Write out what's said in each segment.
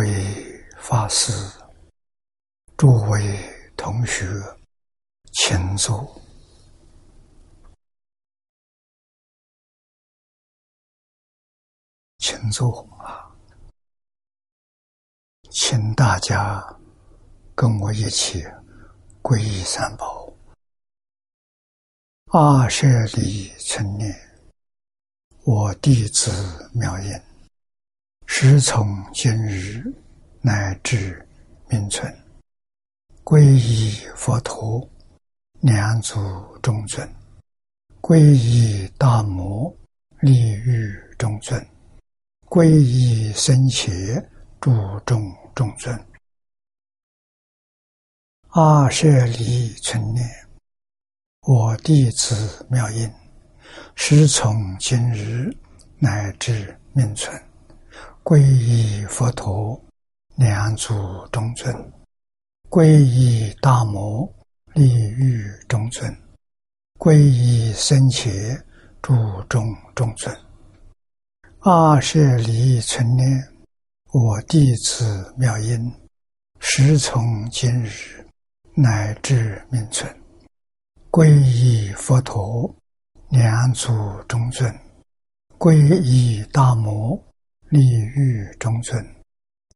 为法师，诸位同学，请坐，请坐啊！请大家跟我一起皈依三宝。阿舍利成念，我弟子妙音，时从今日。乃至名存，皈依佛陀，两足中尊；皈依大摩，利欲中尊；皈依僧伽，注众中尊。阿舍离存念，我弟子妙音，师从今日乃至命存，皈依佛陀。两足中尊，皈依大摩利欲中尊，皈依僧伽注中中尊。阿舍离存念，我弟子妙音，时从今日乃至命存，皈依佛陀两足中尊，皈依大摩利欲中尊。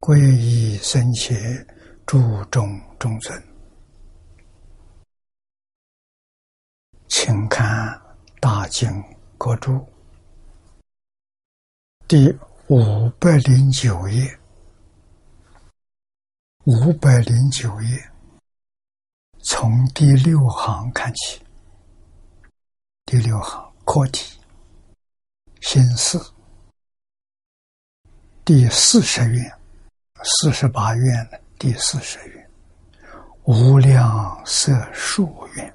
皈依僧邪，注重中尊，请看《大经国注》第五百零九页，五百零九页，从第六行看起。第六行课题，心思，第四十愿。四十八愿的第四十愿，无量色数愿，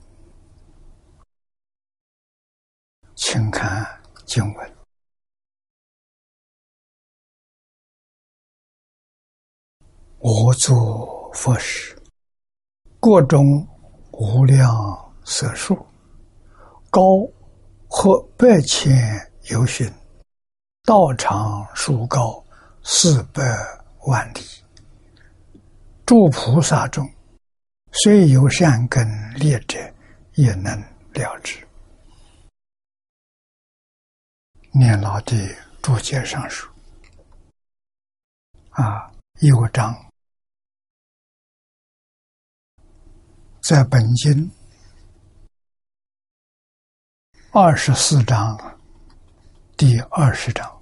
请看经文。我作佛时，各种无量色数，高或百千由旬，道场数高四百。万里，诸菩萨中，虽有善根劣者，也能了之。念老的注解上说：“啊，有章在本经二十四章第二十章，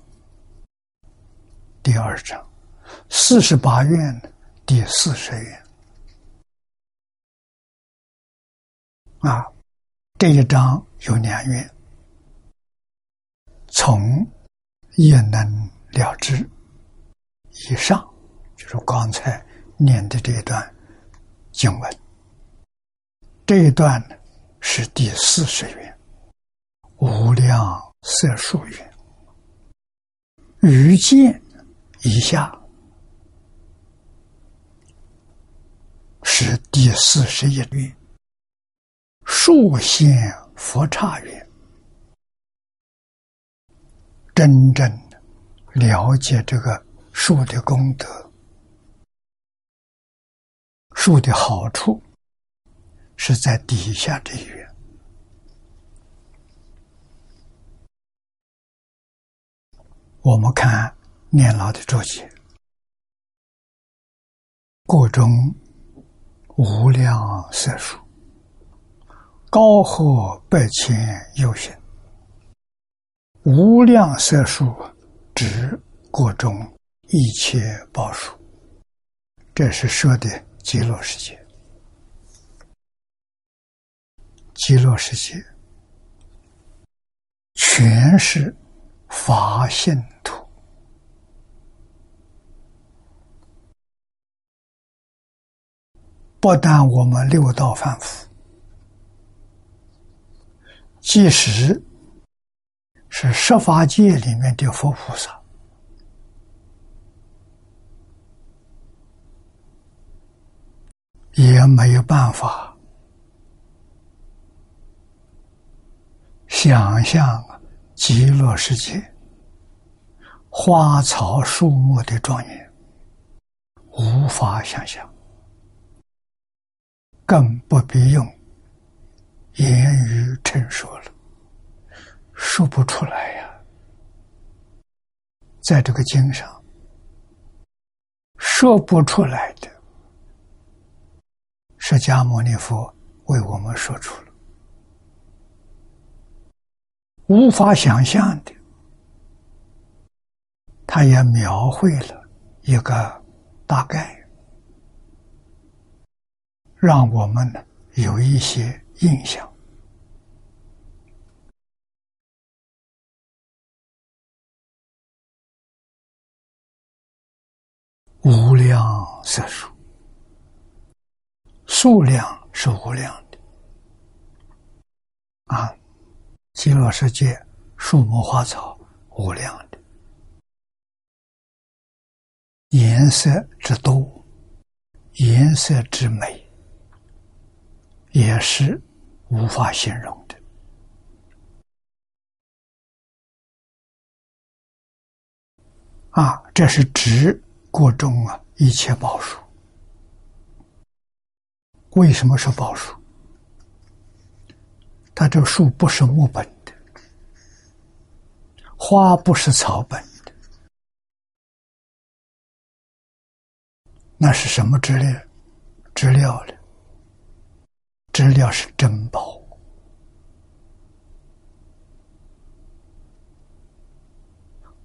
第二章。”四十八愿第四十愿啊，这一章有两愿，从也能了之以上，就是刚才念的这一段经文。这一段呢是第四十愿，无量色数愿，余见以下。是第四十一愿，数现佛刹愿，真正了解这个树的功德、树的好处，是在底下这一愿。我们看念老的注解，各中。无量色数，高和百千有形。无量色数指各种一切报数，这是说的极乐世界。极乐世界全是法性土。不但我们六道凡夫，即使是十法界里面的佛菩萨，也没有办法想象极乐世界花草树木的庄严，无法想象，更不必用言语陈述了，说不出来呀。在这个经上，说不出来的，释迦牟尼佛为我们说出了，无法想象的，他也描绘了一个大概，让我们呢有一些印象。无量色数，数量是无量的啊！极乐世界树木花草无量的，颜色之多，颜色之美，也是无法形容的啊！这是指。过中啊，一切宝树。为什么是宝树？它这树不是木本的，花不是草本的，那是什么质料？质料的，质料是珍宝，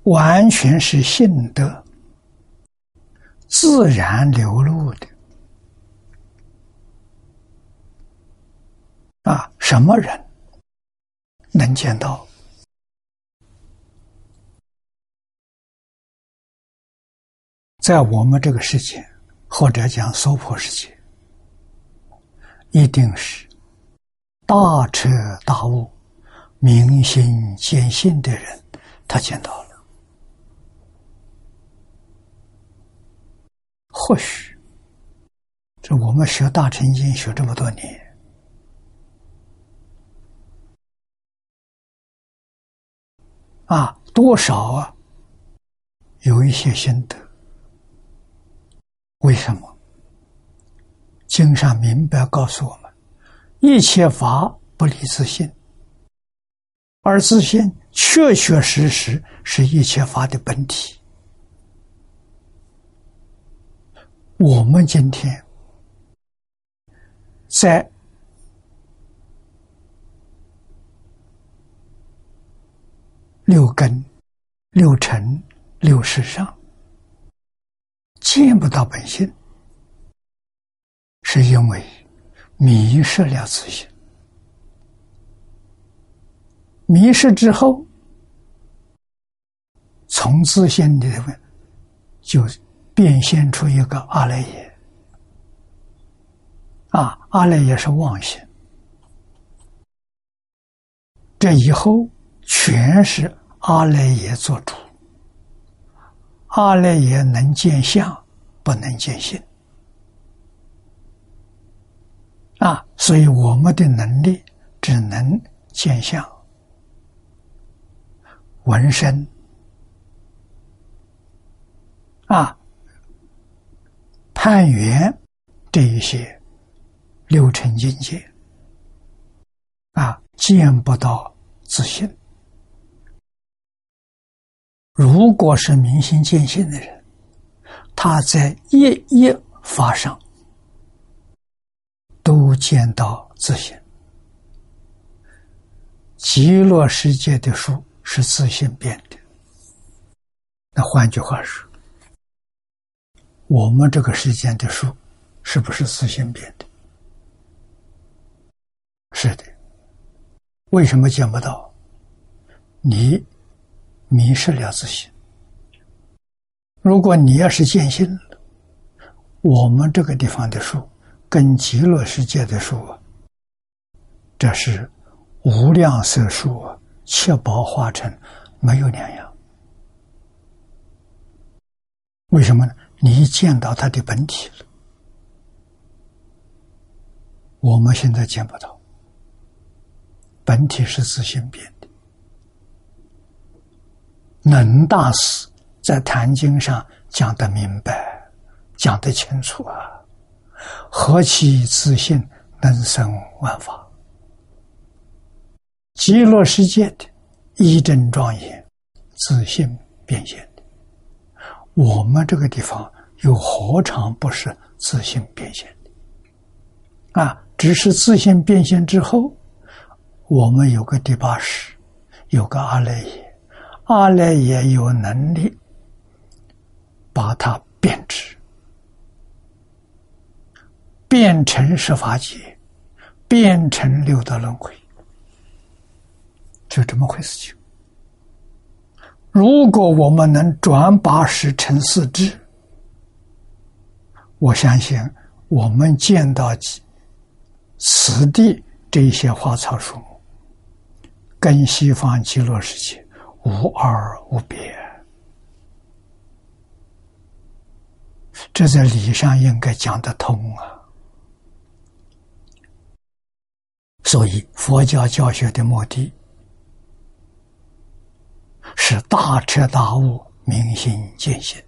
完全是信德。自然流露的啊，什么人能见到？在我们这个世界，或者讲娑婆世界，一定是大彻大悟、明心见性的人，他见到了。或许，这我们学大乘经学这么多年，啊，多少啊，有一些心得。为什么？经上明白告诉我们：一切法不离自性，而自性确确实实是一切法的本体。我们今天在六根、六尘、六识上见不到本性，是因为迷失了自性。迷失之后，从自信里面就。变现出一个阿赖耶，啊，阿赖耶是妄心，这以后全是阿赖耶做主。阿赖耶能见相，不能见性，啊，所以我们的能力只能见相、闻声，啊。判缘这一些六尘境界啊，见不到自信。如果是明心见性的人，他在一一法上都见到自信。极乐世界的树是自信变的，那换句话说。我们这个世界的树，是不是自性变的？是的。为什么见不到？你迷失了自信。如果你要是见性了，我们这个地方的树跟极乐世界的树，这是无量色树，七宝化成没有两样。为什么呢？你一见到它的本体了，我们现在见不到。本体是自性变的。能大师在《坛经》上讲的明白，讲得清楚啊！何其自信，能生万法。极乐世界的一真庄严，自信变现的。我们这个地方又何尝不是自信变现的？啊，只是自信变现之后，我们有个第八识，有个阿赖耶，阿赖耶有能力把它变质，变成十法界，变成六道轮回。就这么回事情。如果我们能转八十成四智，我相信我们见到此地这些花草树木，跟西方极乐世界无二无别。这在理上应该讲得通啊。所以佛教教学的目的。是大彻大悟、明心见性，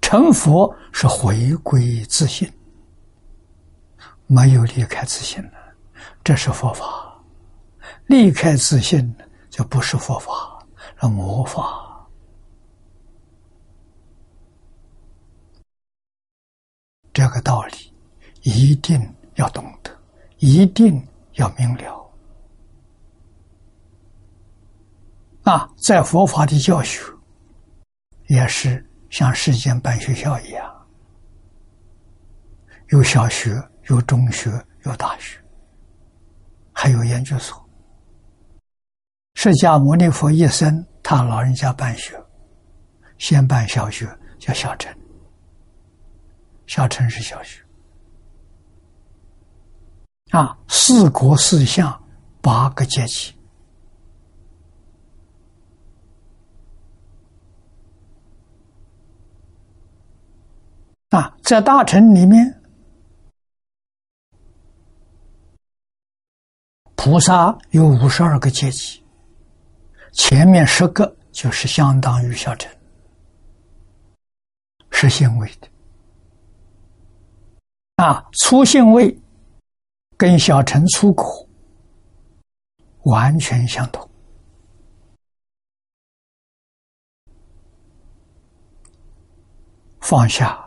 成佛是回归自信，没有离开自信了，这是佛法。离开自信就不是佛法，是魔法。这个道理一定要懂得，一定要明了。啊，在佛法的教学，也是像世间办学校一样，有小学，有中学，有大学，还有研究所。释迦牟尼佛一生，他老人家办学，先办小学，叫小乘，小乘是小学。啊，四国四相，八个阶级。啊，在大臣里面，菩萨有五十二个阶级，前面十个就是相当于小乘，是性位的。啊，粗性位跟小乘粗口完全相同，放下。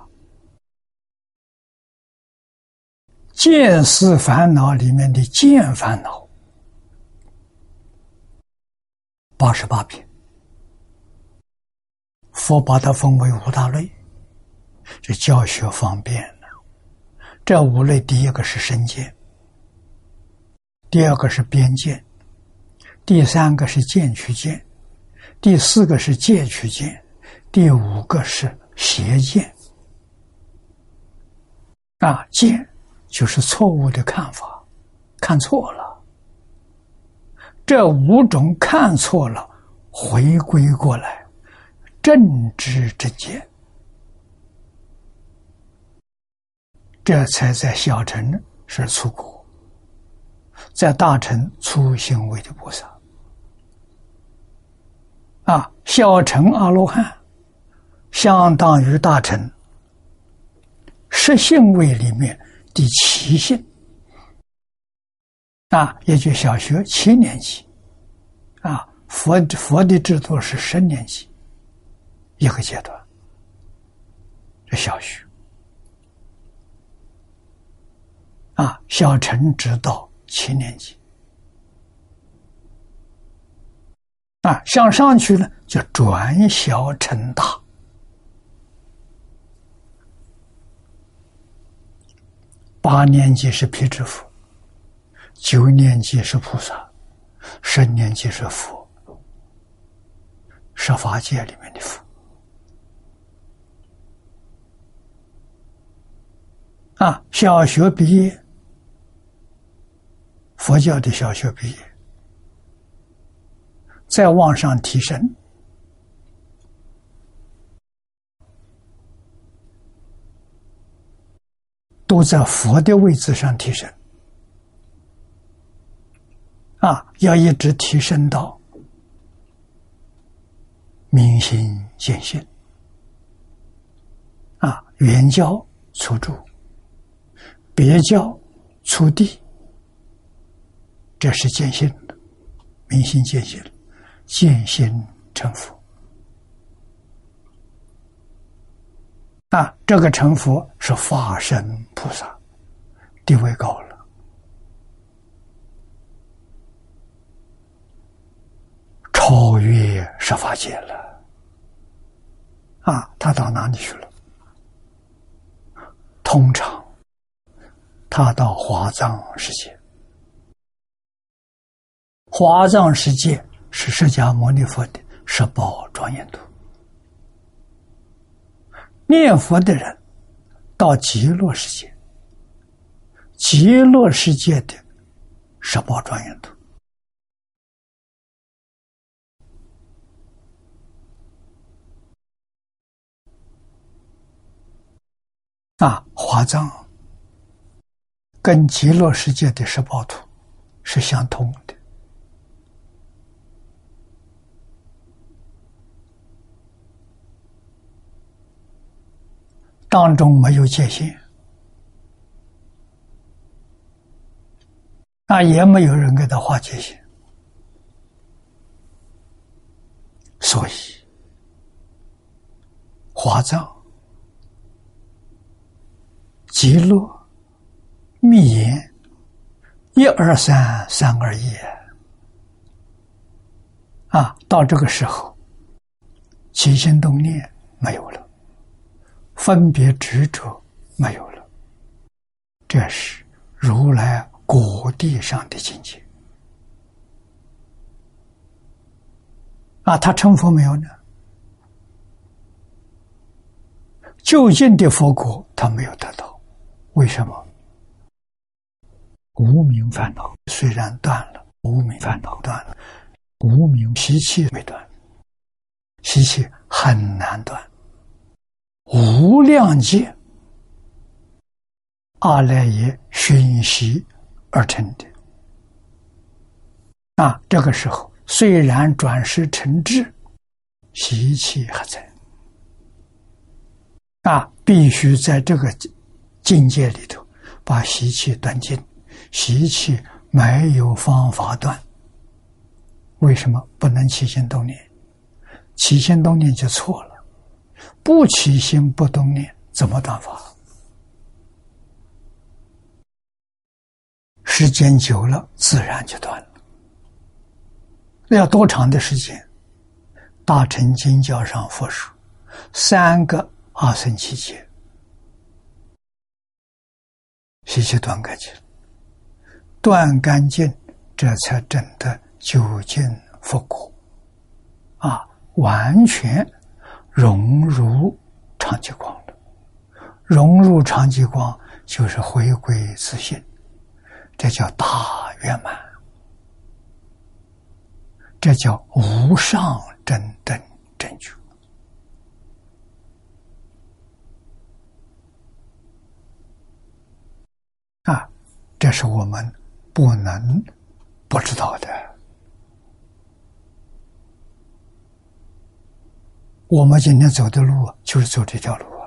见思烦恼里面的见烦恼，八十八品，佛把它分为五大类，这教学方便了。这五类，第一个是身见，第二个是边见，第三个是见取见，第四个是戒取见，第五个是邪见。啊，见。就是错误的看法，看错了。这五种看错了，回归过来，正知之见，这才在小乘是出果，在大乘初行为的菩萨。啊，小乘阿罗汉相当于大乘十性位里面。第七性啊，也就小学七年级啊，佛佛的制度是十年级一个阶段，这小学啊，小乘之道七年级啊，向上去呢，就转小成大。八年级是皮支佛，九年级是菩萨，十年级是佛，十法界里面的佛。啊，小学毕业，佛教的小学毕业，再往上提升。都在佛的位置上提升，啊，要一直提升到明心见性，啊，原教出住，别教出地，这是见性的，明心见性，见性成佛。啊，这个成佛是化身菩萨，地位高了。超越十法界了，啊，他到哪里去了？通常，他到华藏世界。华藏世界是释迦牟尼佛的十宝庄严土。念佛的人到极乐世界，极乐世界的十宝庄严土。啊，华藏跟极乐世界的十宝图是相通的，当中没有界限，那也没有人给他画界限，所以华藏。极乐密言，一二三，三二一。啊，到这个时候，起心动念没有了，分别执着没有了，这是如来果地上的境界。啊，他成佛没有呢？就近的佛果，他没有得到。为什么？无名烦恼虽然断了，无名烦恼断了，无名习气没断，习气很难断。无量劫阿赖耶熏习而成的。啊，这个时候虽然转世成智，习气还在。啊，必须在这个。境界里头，把习气断尽，习气没有方法断。为什么不能起心动念？起心动念就错了，不起心不动念怎么断法？时间久了，自然就断了。那要多长的时间？大乘经教上佛说，三个阿僧祇劫。习气断干净，断干净，这才真的究竟复古，啊，完全融入长极光了。融入长极光，就是回归自信，这叫大圆满，这叫无上正等正觉。啊，这是我们不能不知道的。我们今天走的路就是走这条路啊，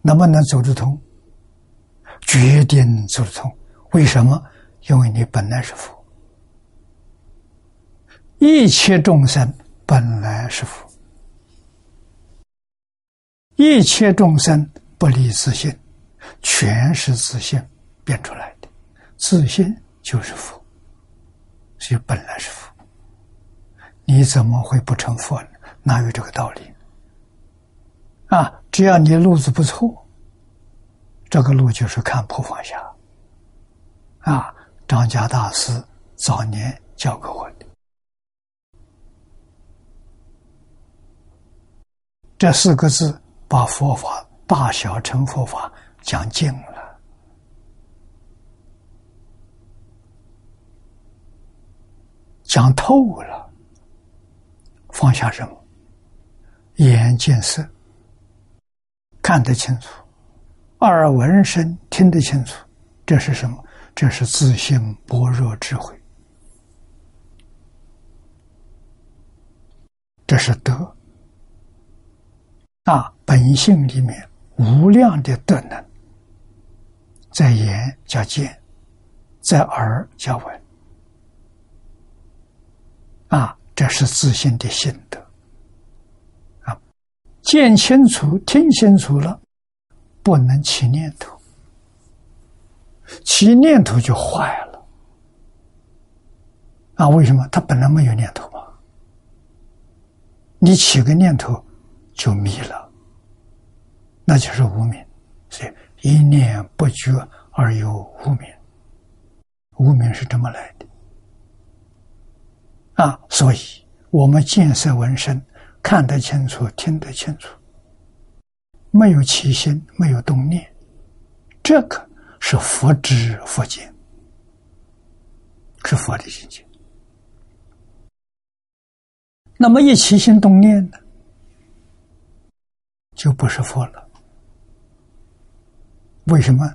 能不能走得通？决定走得通。为什么？因为你本来是佛，一切众生本来是佛，一切众生不离自信。全是自信变出来的，自信就是佛，所以本来是佛。你怎么会不成佛呢？哪有这个道理？啊，只要你路子不错，这个路就是看破放下。啊，张家大师早年教给我的，这四个字把佛法大小乘佛法。讲尽了，讲透了，放下什么？眼见色，看得清楚；耳闻声，听得清楚。这是什么？这是自信般若智慧，这是德。啊，本性里面无量的德能，在眼叫见，在耳叫闻，啊，这是自信的心得。见清楚、听清楚了，不能起念头，起念头就坏了。啊，为什么？他本来没有念头嘛，你起个念头就迷了。那就是无名，所以一念不觉而有无名，无名是这么来的啊！所以我们见色闻声，看得清楚，听得清楚，没有起心，没有动念，这个是佛知佛见，是佛的境界。那么一起心动念呢，就不是佛了。为什么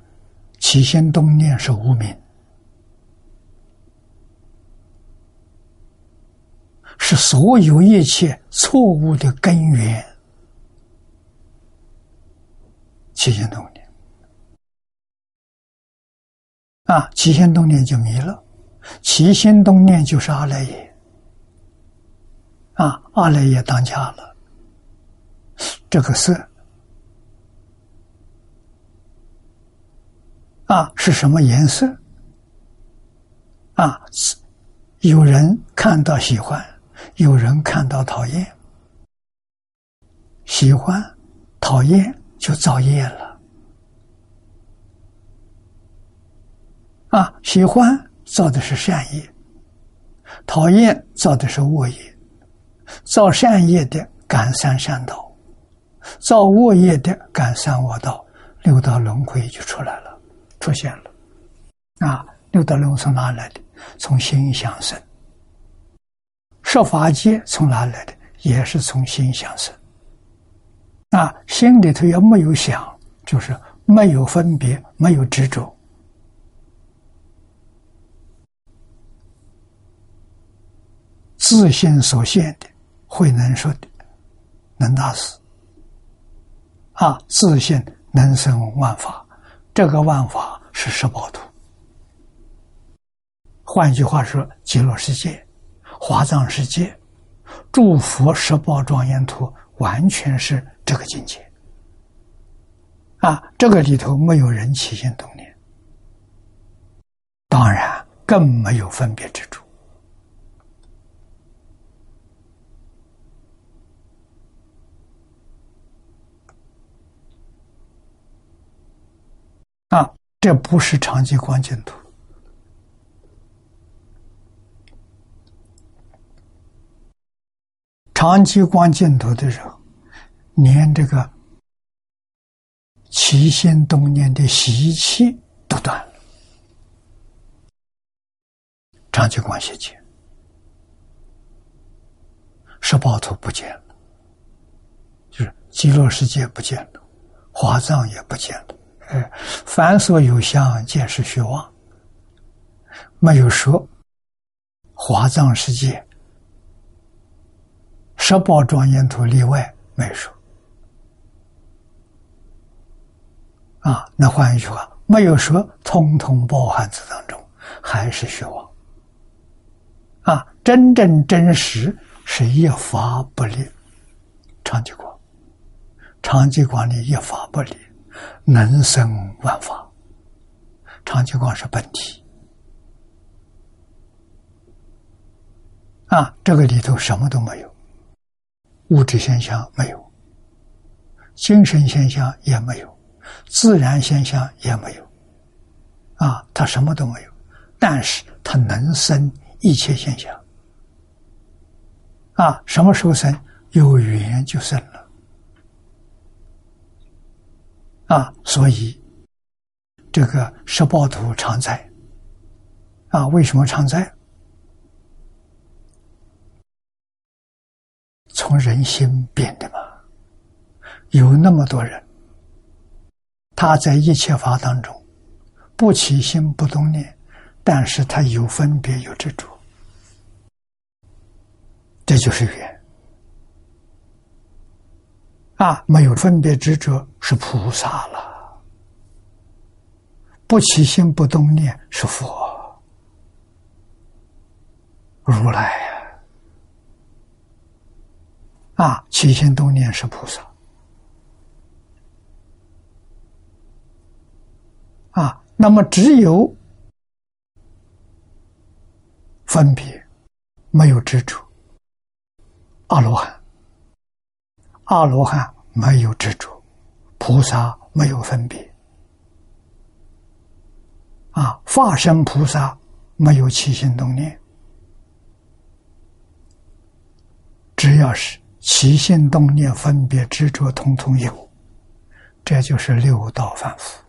起心动念是无名？是所有一切错误的根源。起心动念啊，起心动念就迷了。起心动念就是阿赖耶啊，阿赖耶当家了。这个色。啊，是什么颜色？啊，有人看到喜欢，有人看到讨厌。喜欢、讨厌就造业了。啊，喜欢造的是善业，讨厌造的是恶业。造善业的感三善道，造恶业的感三恶道，六道轮回就出来了。出现了，啊，六道轮回从哪来的？从心想生。设法界从哪来的？也是从心想生。啊，心里头要没有想，就是没有分别，没有执着。自信所现的，慧能说的，能大事。啊，自信能生万法。这个万法是十宝图，换句话说，极乐世界、华藏世界、诸佛十宝庄严图，完全是这个境界。啊，这个里头没有人起心动念，当然更没有分别之处。啊，这不是长期光净土。长期光净土的时候，连这个起心动念的习气都断了。长期光世界，十八图不见了，就是极乐世界不见了，华藏也不见了。哎，凡所有相，皆是虚妄。没有说华藏世界、十宝庄严图例外，没说。啊，那换一句话，没有说通通包含在当中，还是虚妄。啊，真正真实是一法不离，长吉光，长吉光的一法不离。能生万法，长期光是本体啊！这个里头什么都没有，物质现象没有，精神现象也没有，自然现象也没有啊！它什么都没有，但是它能生一切现象啊！什么时候生？有缘就生了。啊，所以这个十报图常在。啊，为什么常在？从人心变的嘛。有那么多人，他在一切法当中不起心不动念，但是他有分别有执着，这就是缘。啊，没有分别执着是菩萨了，不起心不动念是佛，如来，啊，起心动念是菩萨，啊，那么只有分别，没有执着。阿罗汉，阿罗汉没有执着，菩萨没有分别，啊，化身菩萨没有起心动念，只要是起心动念、分别执着，统统有，这就是六道凡夫。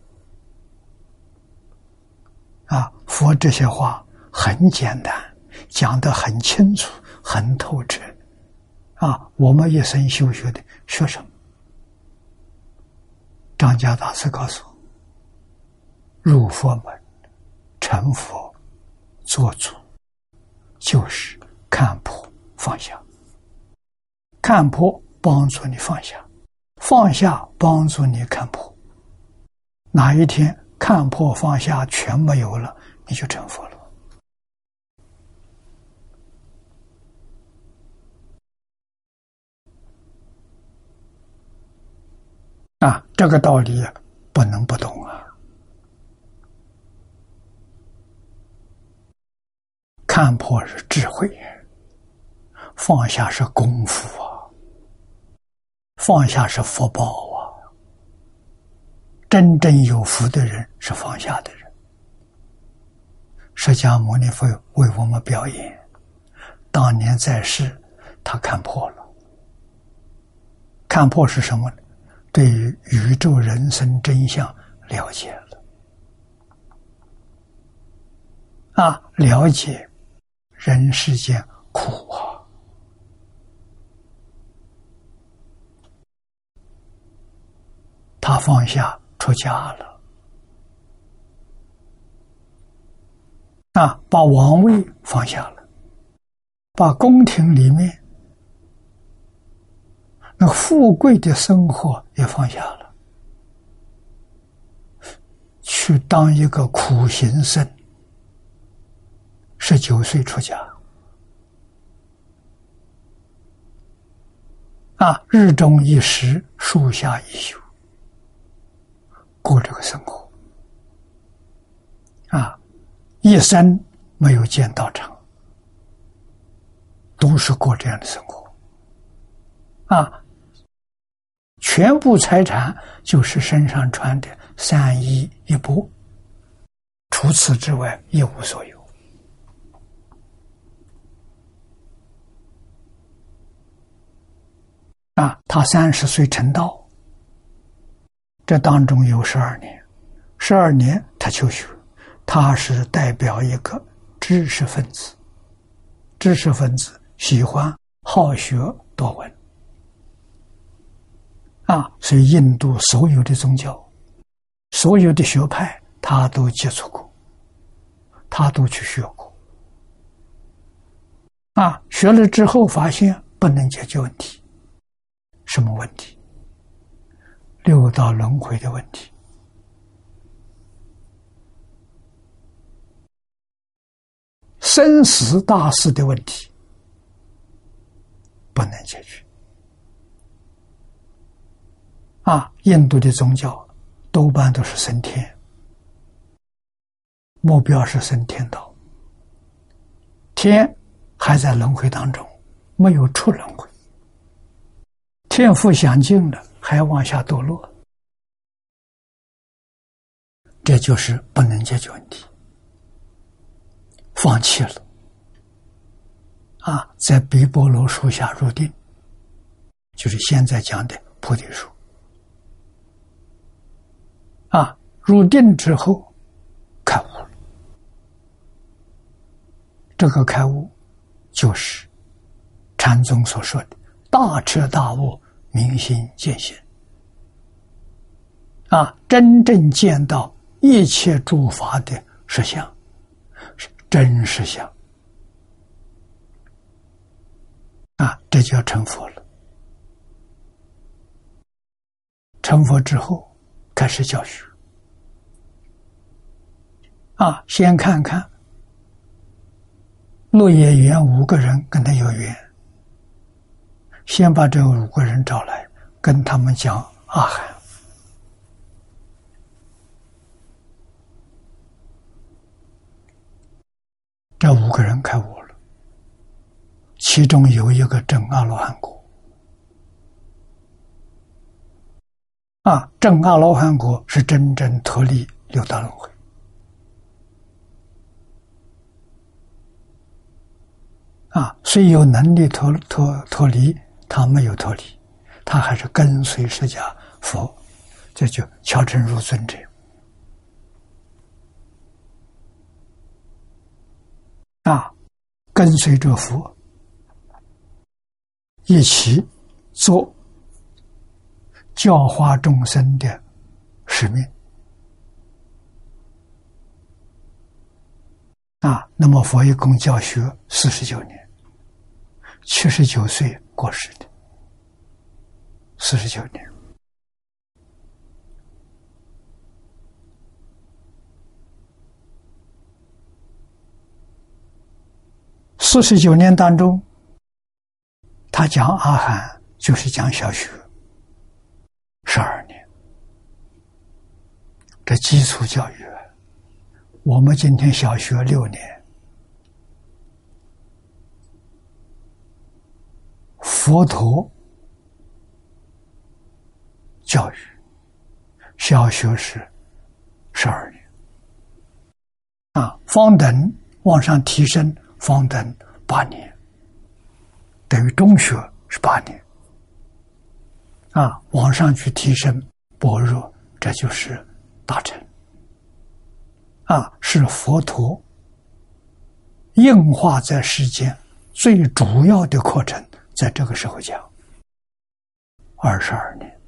啊，佛这些话很简单，讲得很清楚，很透彻。啊，我们一生修学的学什么？张家大师告诉我：入佛门、成佛、做主，就是看破放下。看破帮助你放下，放下帮助你看破。哪一天看破放下全没有了，你就成佛了。啊，这个道理不能不懂啊！看破是智慧，放下是功夫啊，放下是福报啊。真正有福的人是放下的人。释迦牟尼佛为我们表演，当年在世，他看破了。看破是什么呢？对于宇宙人生真相了解了，啊，了解人世间苦啊，他放下出家了，啊，把王位放下了，把宫廷里面。那富贵的生活也放下了，去当一个苦行僧。十九岁出家，啊，日中一时，树下一宿，过这个生活，啊，一生没有见道场，都是过这样的生活，啊。全部财产就是身上穿的三衣一钵，除此之外一无所有。啊，他三十岁成道，这当中有十二年，十二年他求学，他是代表一个知识分子，知识分子喜欢好学多闻。啊，所以印度所有的宗教，所有的学派，他都接触过，他都去学过。啊，学了之后发现不能解决问题，什么问题？六道轮回的问题，生死大事的问题，不能解决。啊，印度的宗教多半都是升天，目标是升天道。天还在轮回当中，没有出轮回，天赋享尽了，还往下堕落，这就是不能解决问题，放弃了。啊，在比波罗树下入定，就是现在讲的菩提树。啊，入定之后开悟了。这个开悟就是禅宗所说的“大彻大悟，明心见性”。啊，真正见到一切诸法的实相，是真实相。啊，这就要成佛了。成佛之后，开始教学。啊，先看看落叶园五个人跟他有缘，先把这五个人找来，跟他们讲阿含。这五个人开悟了，其中有一个证阿罗汉果。啊，证阿罗汉果是真正脱离六道轮回。啊，虽有能力脱脱脱离，他没有脱离，他还是跟随释迦佛，这就敲成入尊者。啊，跟随着佛一起做教化众生的使命。啊，那么佛一共教学四十九年，七十九岁过世的，四十九年。四十九年当中，他讲阿含就是讲小学十二年，这基础教育。我们今天小学六年，佛陀教育小学是十二年，啊，方等往上提升。方等八年，等于中学是八年，啊，往上去提升般若，这就是大成，啊，是佛陀硬化在世间最主要的课程，在这个时候讲，二十二年，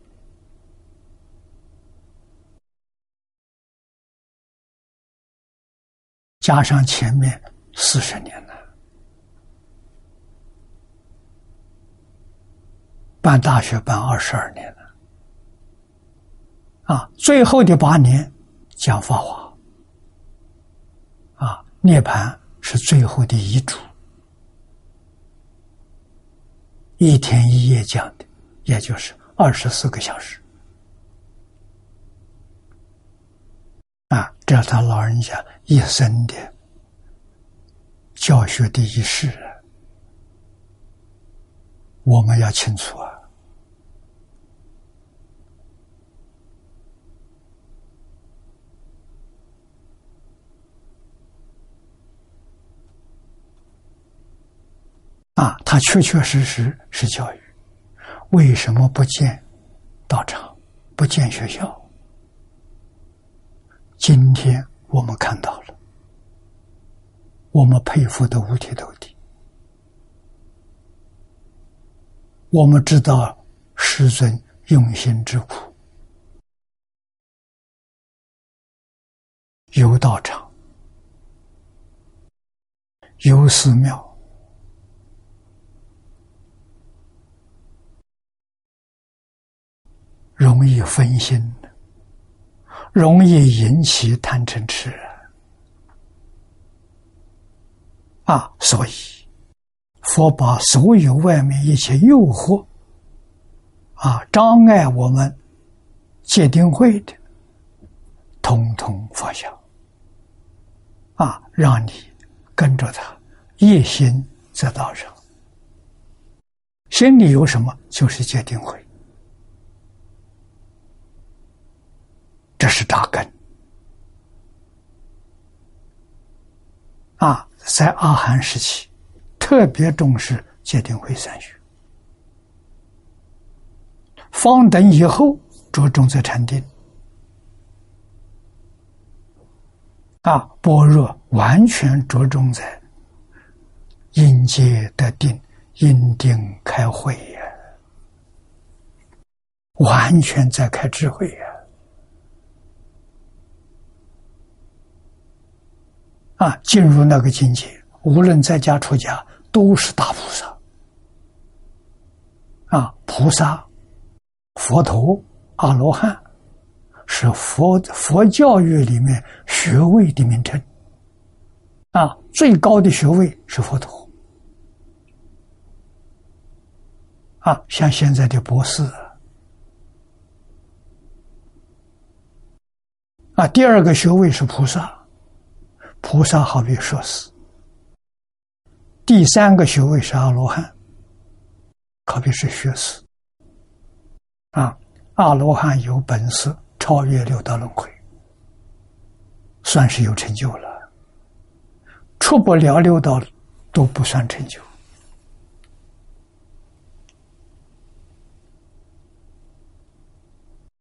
加上前面。四十年了，办大学办二十二年了，啊，最后的八年讲法华，啊，涅盘是最后的遗嘱，一天一夜讲的，也就是二十四个小时，啊，这是他老人家一生的。教学的一事，我们要清楚啊！啊，他确确实实是教育，为什么不见道场，不见学校？今天我们看到了。我们佩服的五体投地，我们知道师尊用心之苦，有道场，有寺庙，容易分心，容易引起贪嗔痴。啊，所以佛把所有外面一切诱惑啊，障碍我们戒定慧的，通通放下。啊，让你跟着他一心在道上，心里有什么就是戒定慧，这是扎根。啊。在阿含时期，特别重视戒定慧三学。方等以后着重在禅定。啊，般若完全着重在因界得定，因定开慧呀，完全在开智慧呀。啊进入那个境界，无论在家出家，都是大菩萨。啊，菩萨、佛陀、阿罗汉是佛佛教育里面学位的名称，啊，最高的学位是佛陀，啊，像现在的博士，啊，第二个学位是菩萨，菩萨好比硕士，第三个学位是阿罗汉，可比是学士。啊，阿罗汉有本事超越六道轮回，算是有成就了。出不了六道都不算成就。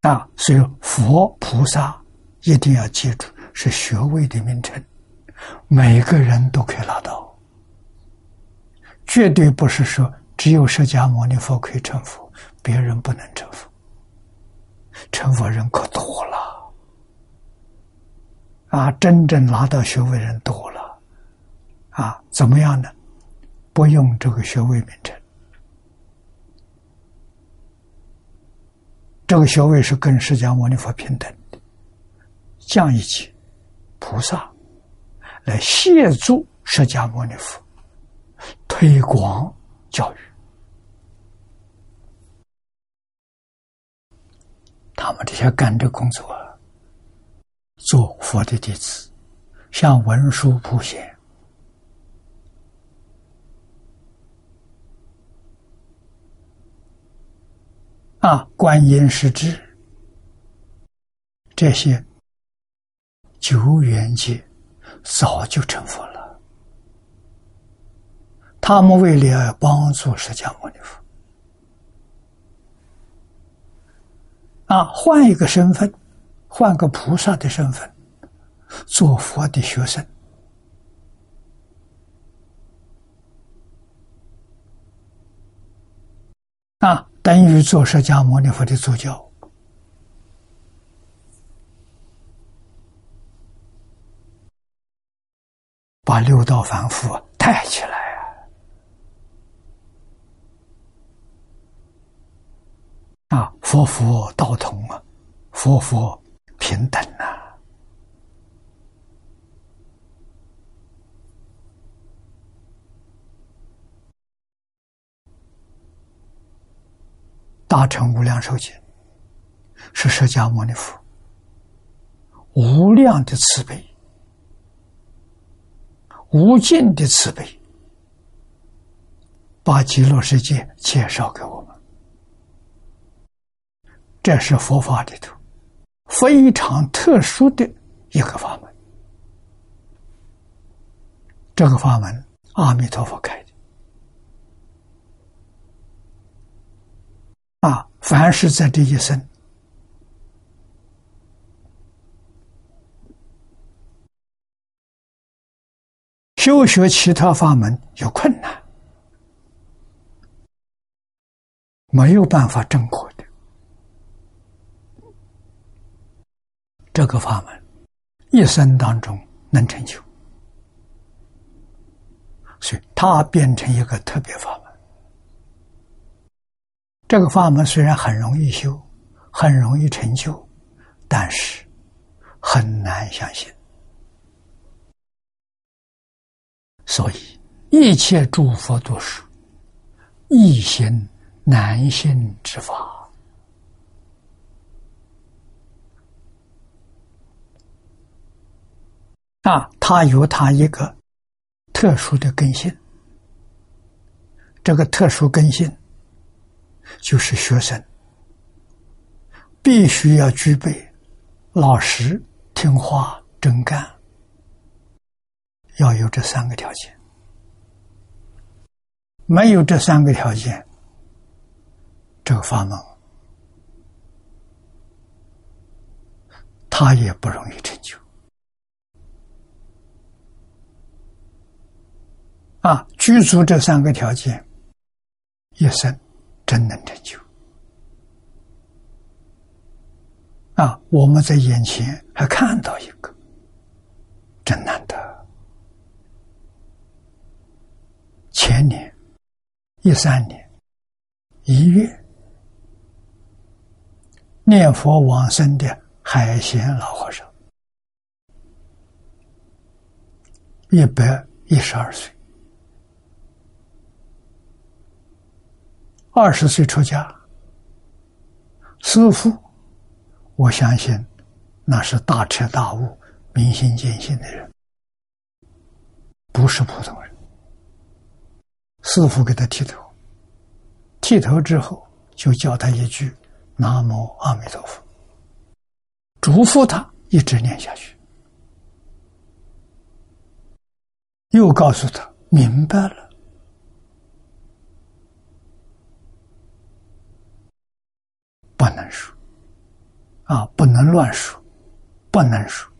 啊，所以佛菩萨一定要记住，是学位的名称，每个人都可以拿到，绝对不是说只有释迦牟尼佛可以成佛。别人不能成佛，成佛人可多了，啊，真正拿到学位人多了，啊，怎么样呢？不用这个学位名称，这个学位是跟释迦牟尼佛平等的，降一级，菩萨来协助释迦牟尼佛推广教育。他们这些干的工作，做佛的弟子，像文殊普贤啊，观音师智这些九元界早就成佛了，他们为了帮助释迦牟尼佛。啊，换一个身份，换个菩萨的身份，做佛的学生，啊，等于做释迦牟尼佛的助教，把六道凡夫带起来。啊，啊佛佛道同啊，佛佛平等呐！大乘无量寿经是释迦牟尼佛无量的慈悲、无尽的慈悲，把极乐世界介绍给我们。这是佛法里头非常特殊的一个法门。这个法门，阿弥陀佛开的。啊，凡是在这一生修学其他法门有困难，没有办法证果的。这个法门，一生当中能成就，所以它变成一个特别法门。这个法门虽然很容易修，很容易成就，但是很难相信。所以一切诸佛都是易行难信之法。啊，他有他一个特殊的根性，这个特殊根性就是学生必须要具备老实、听话、真干，要有这三个条件。没有这三个条件，这个法门他也不容易成就。啊，具足这三个条件，一生真能成就。啊，我们在眼前还看到一个，真难得。前年一三年一月，念佛往生的海贤老和尚，一百一十二岁，二十岁出家。师父，我相信那是大彻大悟、明心见性的人，不是普通人。师傅给他剃头，剃头之后就教他一句“南无阿弥陀佛”，嘱咐他一直念下去，又告诉他明白了。不能说，啊，不能乱说，不能说。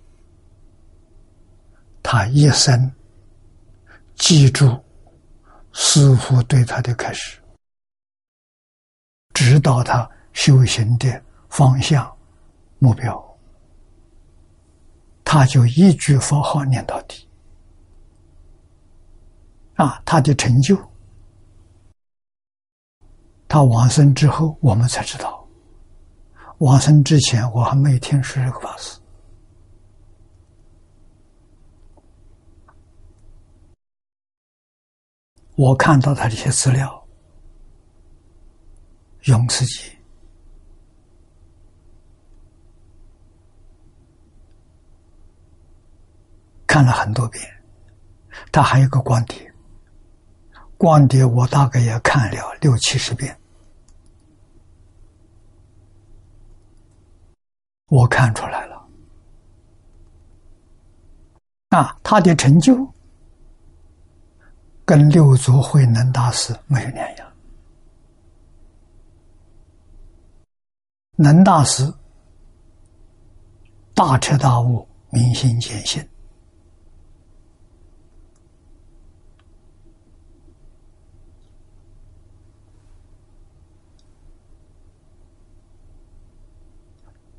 他一生记住师傅对他的开始，指导他修行的方向、目标，他就一句佛号念到底。啊，他的成就，他往生之后，我们才知道。往生之前，我还没听说这个法师。我看到他这些资料，永慈集看了很多遍，他还有个光碟，光碟我大概也看了六七十遍。我看出来了，啊，他的成就跟六祖慧能大师没有两样。能大师大彻大悟，明心见性，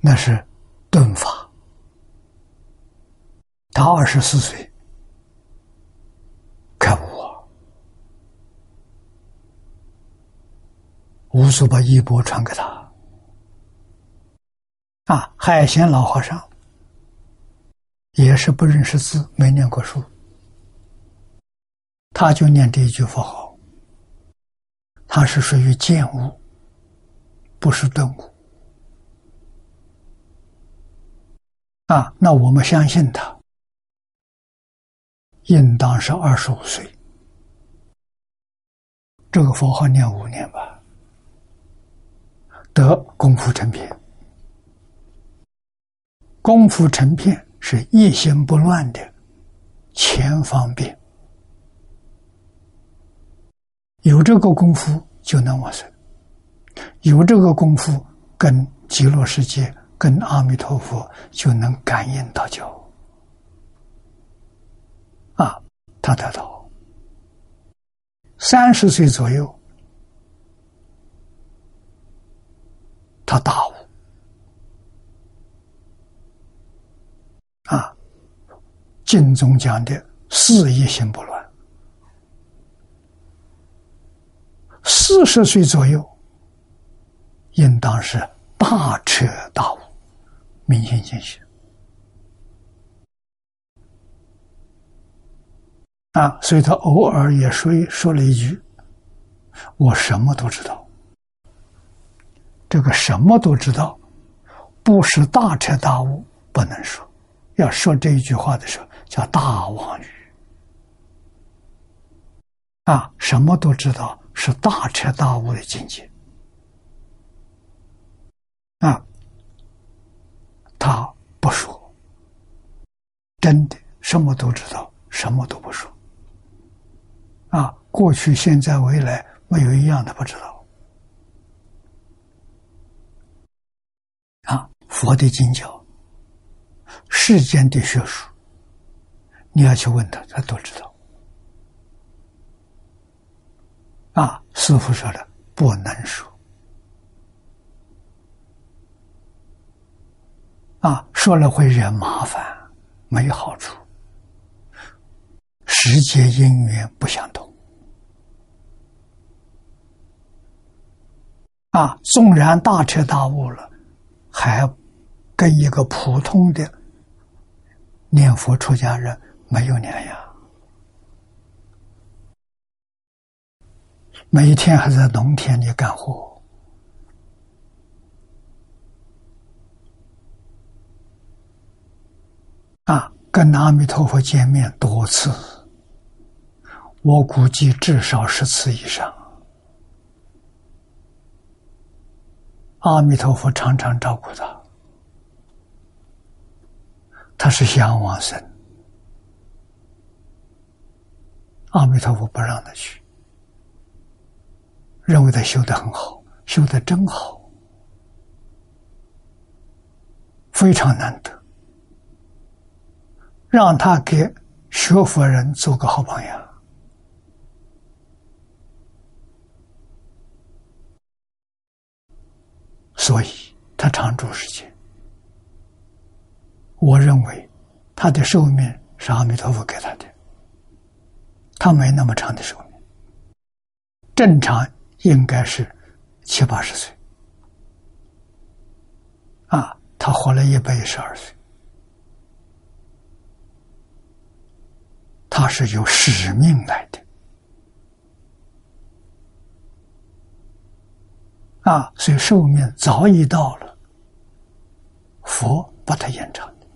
那是。顿法，他二十四岁开悟啊，无数把衣钵传给他。啊，海贤老和尚也是不认识字，没念过书，他就念这一句佛号，他是属于见悟，不是顿悟。啊，那我们相信他，应当是二十五岁。这个佛号念五年吧，得功夫成片。功夫成片是一心不乱的前方便，有这个功夫就能往生，有这个功夫跟极乐世界。跟阿弥陀佛就能感应到交啊，他得到三十岁左右，他大悟啊，经中讲的事一心不乱，四十岁左右，应当是大彻大悟。明心见性啊，所以他偶尔也说说了一句：“我什么都知道。”这个什么都知道，不是大彻大悟，不能说。要说这一句话的时候，叫大妄语啊！什么都知道，是大彻大悟的境界啊。他不说，真的什么都知道，什么都不说。啊，过去、现在、未来，没有一样的不知道。啊，佛的经教，世间的学术，你要去问他，他都知道。啊，师傅说的不能说。啊，说了会惹麻烦，没好处。时节因缘不相同。啊，纵然大彻大悟了，还跟一个普通的念佛出家人没有两样。每一天还在农田里干活，啊，跟阿弥陀佛见面多次，我估计至少十次以上。阿弥陀佛常常照顾他，他是想往生，阿弥陀佛不让他去。认为他修的很好，修的真好，非常难得，让他给学佛人做个好榜样，所以他常住世间。我认为他的寿命是阿弥陀佛给他的，他没那么长的寿命，正常。应该是七八十岁，啊，他活了一百一十二岁，他是有使命来的，啊，所以寿命早已到了，佛把他延长的，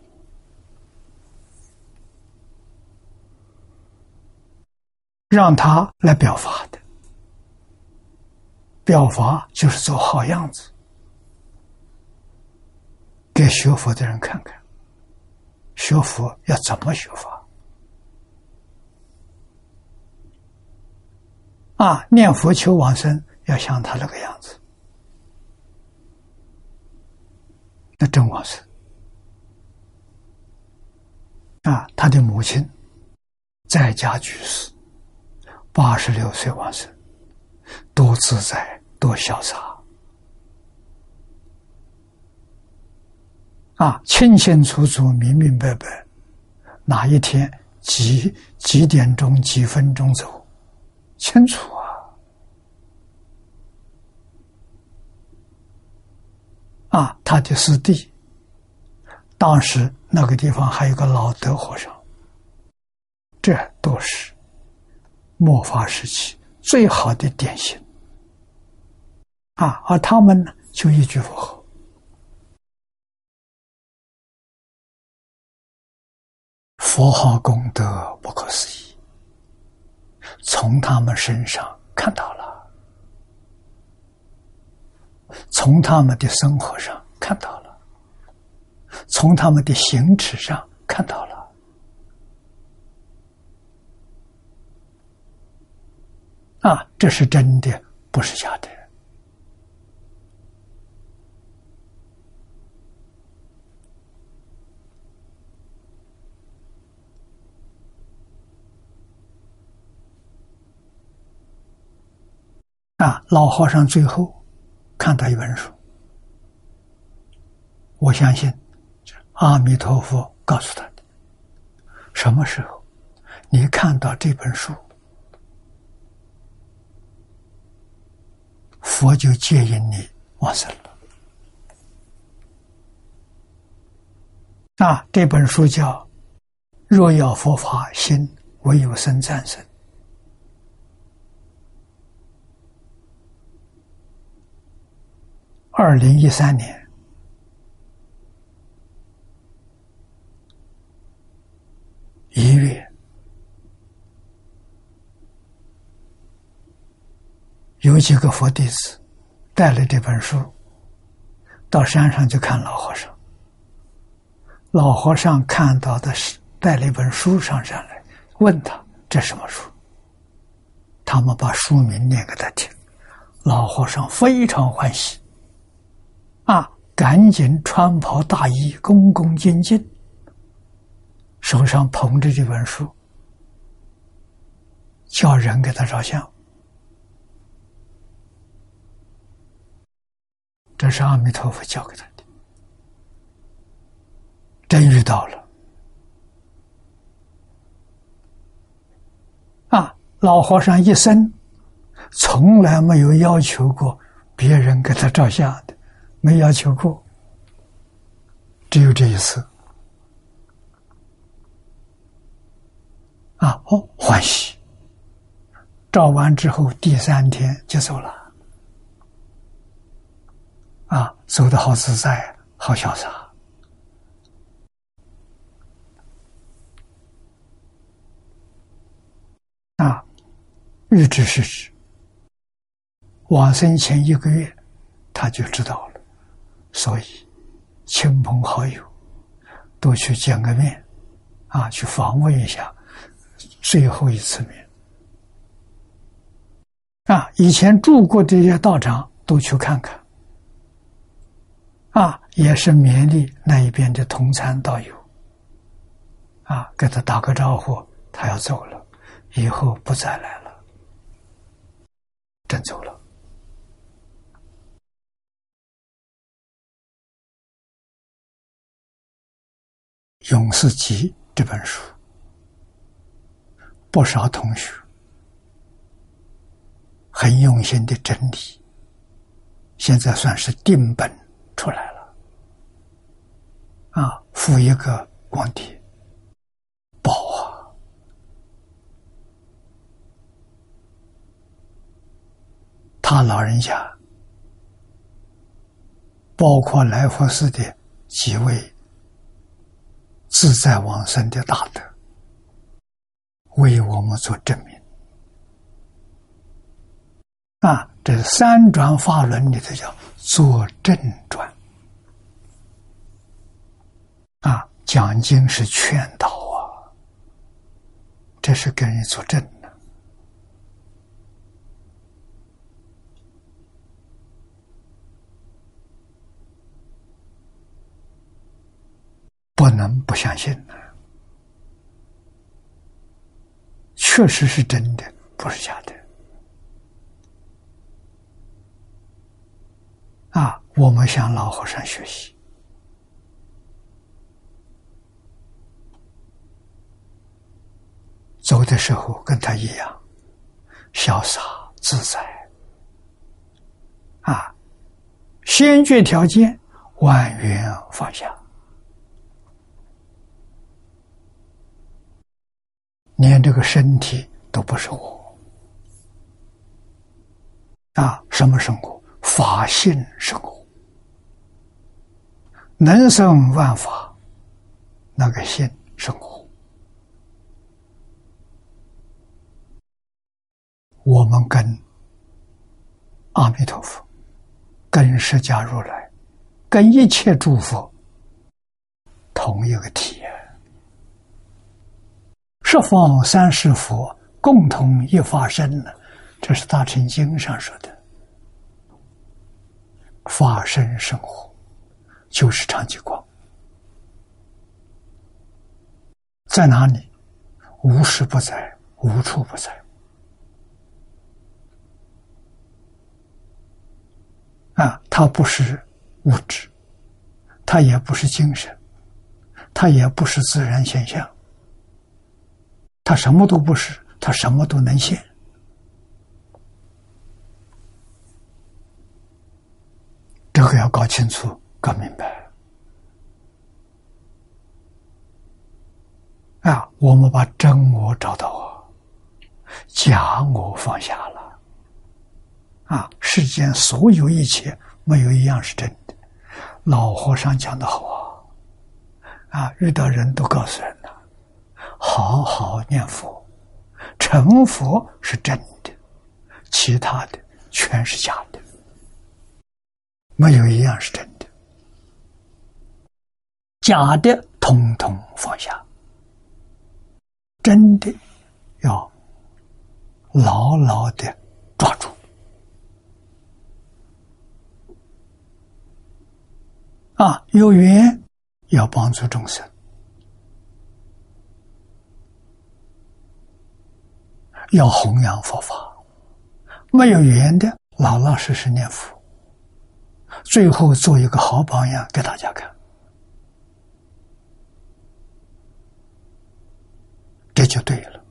让他来表法的。表法就是做好样子，给学佛的人看看，学佛要怎么学法啊？念佛求往生要像他那个样子，那真往生啊！他的母亲在家居士，八十六岁往生。多自在，多潇洒啊！清清楚楚，明明白白，哪一天几几点钟、几分钟走，清楚啊！啊，他的师弟，当时那个地方还有个老德和尚，这都是末法时期。最好的典型啊！而他们呢，就一句佛号，佛号功德不可思议，从他们身上看到了，从他们的生活上看到了，从他们的行持上看到了。啊，这是真的，不是假的。啊，老和尚最后看到一本书，我相信，阿弥陀佛告诉他的。什么时候你看到这本书？佛就接引你往生了。那，这本书叫《若要佛法心，唯有生战胜》。二零一三年一月。有几个佛弟子带了这本书到山上去看老和尚。老和尚看到的是带了一本书上山来，问他这什么书？他们把书名念给他听，老和尚非常欢喜，啊，赶紧穿袍大衣，恭恭敬敬，手上捧着这本书，叫人给他照相。这是阿弥陀佛教给他的，真遇到了啊！老和尚一生从来没有要求过别人给他照相的，没要求过只有这一次。啊，哦，欢喜！照完之后，第三天就走了。啊，走的好自在，好潇洒。啊，预知事实往生前一个月，他就知道了，所以亲朋好友都去见个面，啊，去访问一下。最后一次面啊！以前住过这些道场，都去看看啊，也是勉励那一边的同参道友啊，给他打个招呼，他要走了，以后不再来了，真走了。《永世集》这本书。不少同学很用心的整理，现在算是定本出来了。啊，附一个光碟，宝啊！他老人家，包括来福寺的几位自在往生的大德。为我们做证明啊！这三转法轮里头叫做正转啊，讲经是劝导啊，这是跟人作证的，不能不相信的。确实是真的，不是假的。啊，我们向老和尚学习，走的时候跟他一样，潇洒自在。啊，先决条件，万缘放下。连这个身体都不是我啊！什么生活？法性生活，能生万法，那个性生活。我们跟阿弥陀佛、跟释迦如来、跟一切诸佛同一个体验。十方三世佛共同一法身呢，这是大乘经上说的。法身生活就是长吉光，在哪里？无时不在，无处不在。啊，它不是物质，它也不是精神，它也不是自然现象。他什么都不是，他什么都能现，个要搞清楚、搞明白。啊，我们把真我找到啊，假我放下了。啊，世间所有一切没有一样是真的。老和尚讲的好啊，啊，遇到人都告诉人。好好念佛，成佛是真的，其他的全是假的，没有一样是真的，假的统统放下，真的要牢牢的抓住啊！有缘要帮助众生。要弘扬佛法，没有缘的，老老实实念佛，最后做一个好榜样给大家看，这就对了。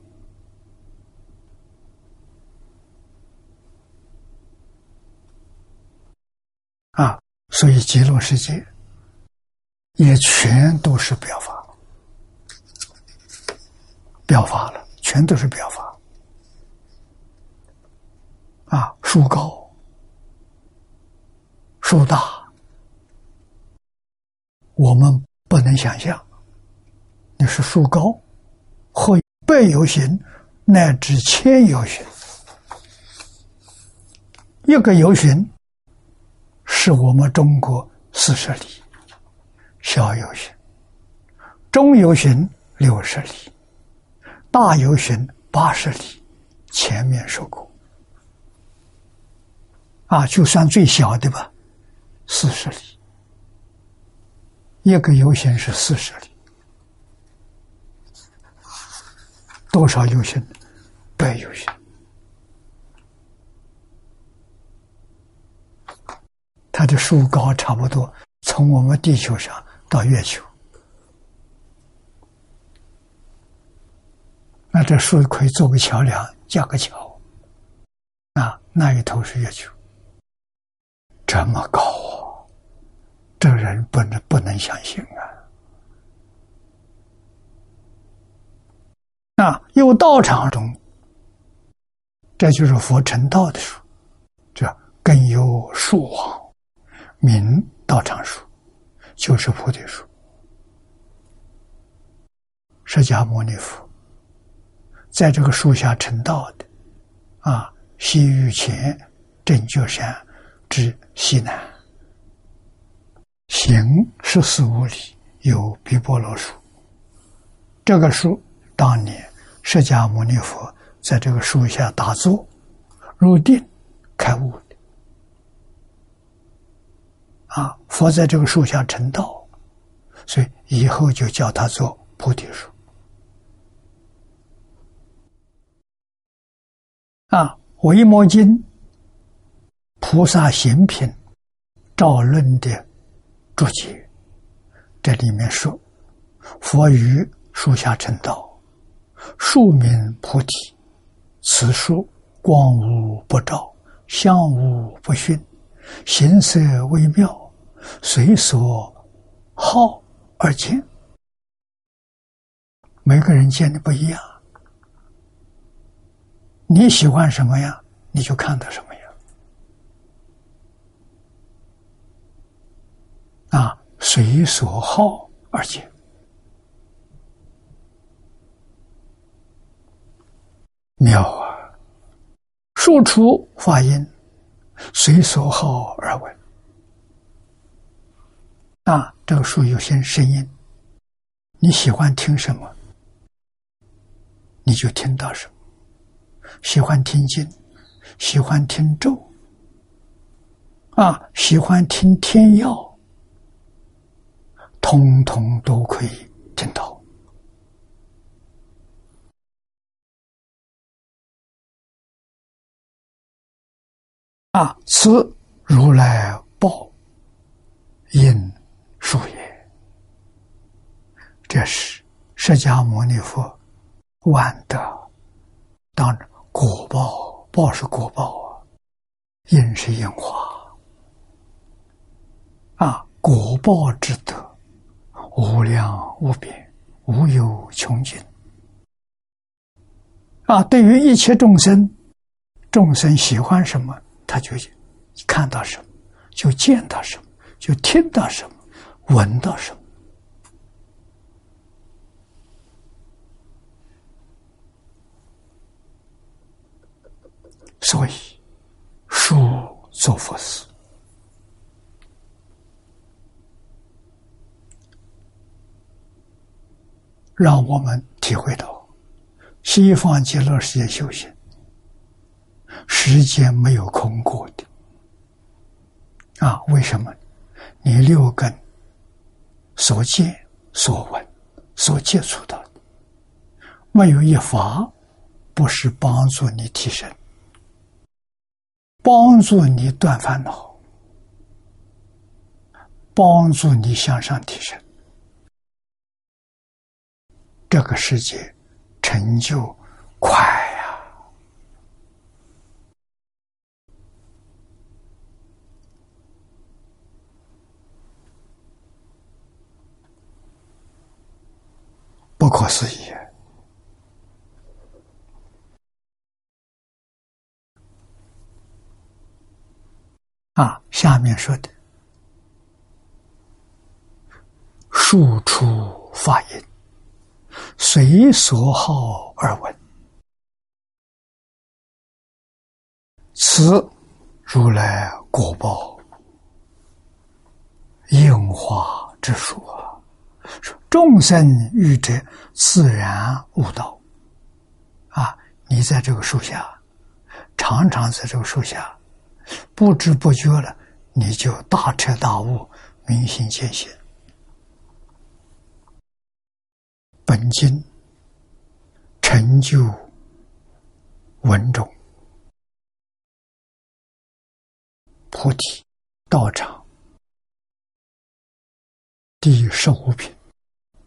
啊，所以极乐世界也全都是表法，表法了，全都是表法。啊，树高，树大，我们不能想象，那是树高，或百有形，乃至千有形，一个游行是我们中国四十里，小游行，中游行六十里，大游行八十里，前面说过。啊，就算最小的吧，四十里，一个游行是四十里，多少游行？百游行，它的树高差不多从我们地球上到月球，那这树可以做个桥梁，架个桥，啊，那一头是月球。这么高啊！这人不能不能相信啊！啊，有道场中，这就是佛成道的树，这更有树王，名道场树，就是菩提树。释迦牟尼佛在这个树下成道的，啊，西域前正觉山。至西南，行十四五里有毗波罗树。这个树当年释迦牟尼佛在这个树下打坐入定开悟的。啊，佛在这个树下成道，所以以后就叫他做菩提树。啊，《维摩经》。菩萨行品照论的注解，这里面说：佛于树下成道，树名菩提。此树光无不照，相无不熏，形色微妙，随所好而见。每个人见的不一样，你喜欢什么呀，你就看到什么。啊，随所好而见，妙啊！树出发音，随所好而闻。啊，这个树有些声音，你喜欢听什么，你就听到什么。喜欢听经，喜欢听咒，啊，喜欢听天药。通通都可以听到啊！此如来报应树也。这是释迦牟尼佛万德，当然果报报是果报啊，因是因化啊，果报之德。无量无边，无有穷尽。啊，对于一切众生，众生喜欢什么，他就看到什么，就见到什么，就听到什么，闻到什么。所以，树做佛事。让我们体会到，西方极乐世界修行，时间没有空过的。啊，为什么？你六根所见、所闻、所接触到的，没有一法不是帮助你提升，帮助你断烦恼，帮助你向上提升。这个世界成就快呀！不可思议啊！下面说的数出发音，随所好而闻，此如来果报应化之！说众生遇者自然悟道啊！你在这个树下，常常在这个树下。不知不觉了，你就大彻大悟，明心见性。本经成就文种菩提道场第十五品，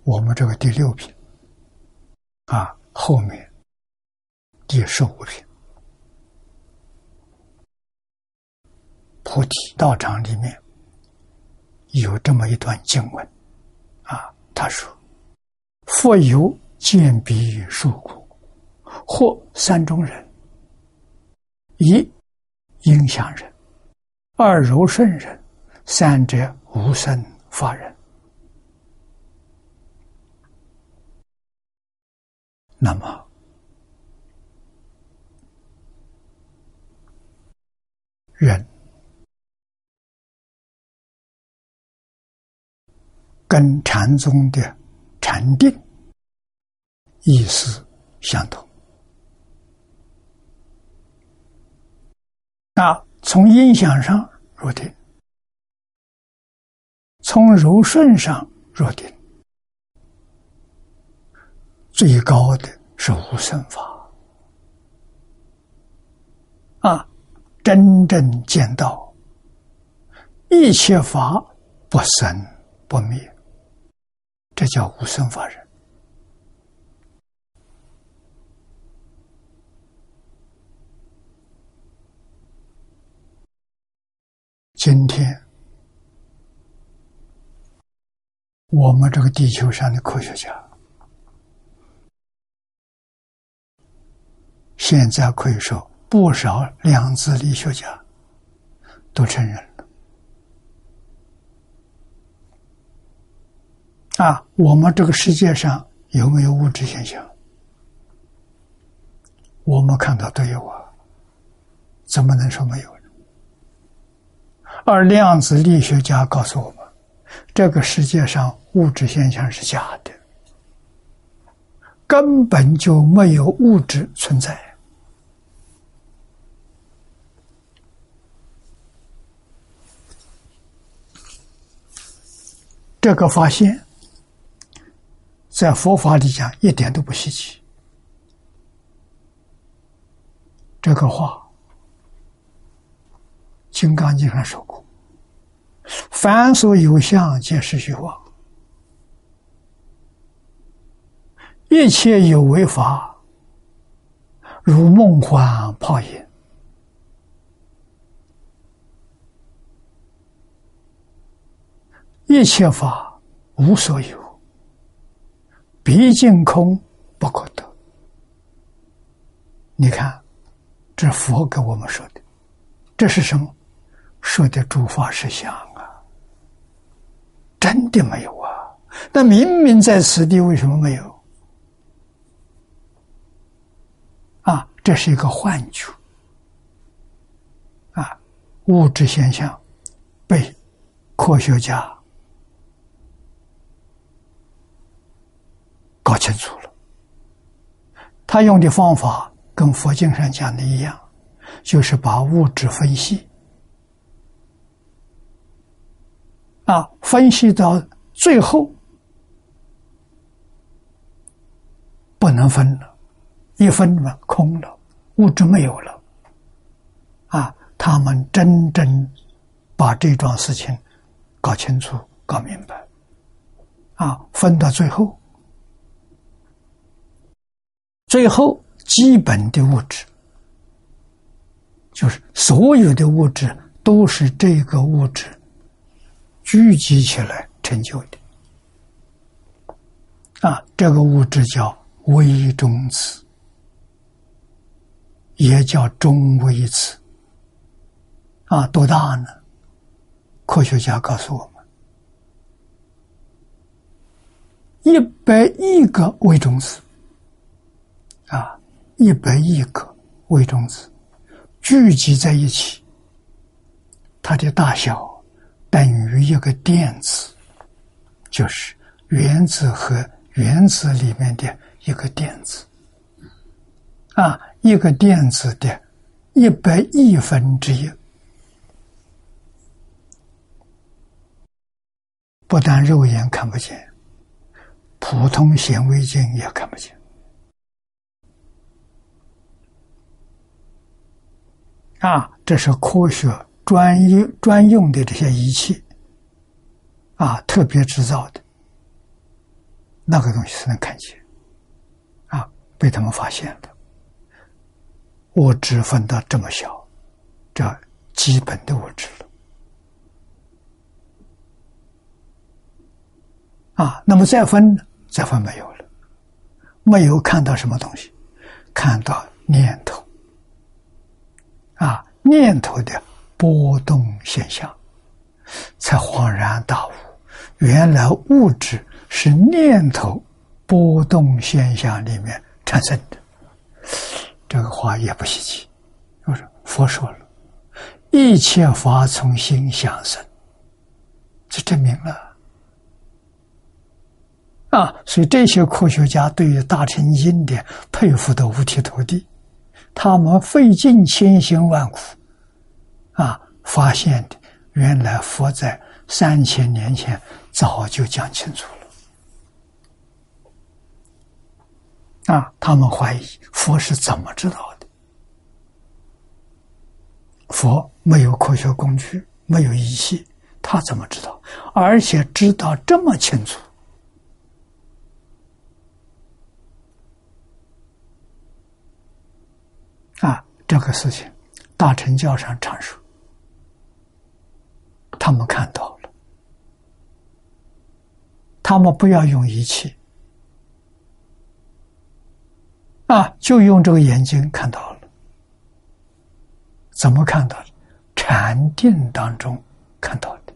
我们这个第六品啊，后面第十五品。菩提道场里面有这么一段经文，啊，他说：“复有见彼数故，或三种人：一影响人，二柔顺人，三者无生法人。”那么，人。跟禅宗的禅定意思相同。那从音响上入定，从柔顺上入定，最高的是无生法啊！真正见到一切法不生不灭。这叫无生法人。今天，我们这个地球上的科学家，现在可以说不少量子力学家都承认了。啊，我们这个世界上有没有物质现象？我们看到都有啊，怎么能说没有呢？而量子力学家告诉我们，这个世界上物质现象是假的，根本就没有物质存在。这个发现。在佛法里讲，一点都不稀奇。这个话，《金刚经》上说过：“凡所有相，皆是虚妄；一切有为法，如梦幻泡影；一切法无所有。”毕竟空不可得。你看，这佛给我们说的，这是什么？说的诸法实相啊！真的没有啊？那明明在此地，为什么没有？啊，这是一个幻觉。啊，物质现象被科学家。搞清楚了，他用的方法跟佛经上讲的一样，就是把物质分析，啊，分析到最后不能分了，一分了空了，物质没有了，啊，他们真正把这桩事情搞清楚、搞明白，啊，分到最后。最后，基本的物质，就是所有的物质都是这个物质聚集起来成就的。啊，这个物质叫微中子，也叫中微子。啊，多大呢？科学家告诉我们，一百亿个微中子。一百亿个微中子聚集在一起，它的大小等于一个电子，就是原子和原子里面的一个电子。啊，一个电子的一百亿分之一，不但肉眼看不见，普通显微镜也看不见。啊，这是科学专用专用的这些仪器，啊，特别制造的，那个东西才能看见，啊，被他们发现的。物质分到这么小，这基本的物质了。啊，那么再分，再分没有了，没有看到什么东西，看到念头。啊，念头的波动现象，才恍然大悟，原来物质是念头波动现象里面产生的。这个话也不稀奇，我说佛说了，一切法从心想生，这证明了。啊，所以这些科学家对于大乘经典佩服的五体投地。他们费尽千辛万苦，啊，发现的原来佛在三千年前早就讲清楚了，啊，他们怀疑佛是怎么知道的？佛没有科学工具，没有仪器，他怎么知道？而且知道这么清楚。啊，这个事情，大乘教上阐述，他们看到了，他们不要用仪器，啊，就用这个眼睛看到了，怎么看到的？禅定当中看到的，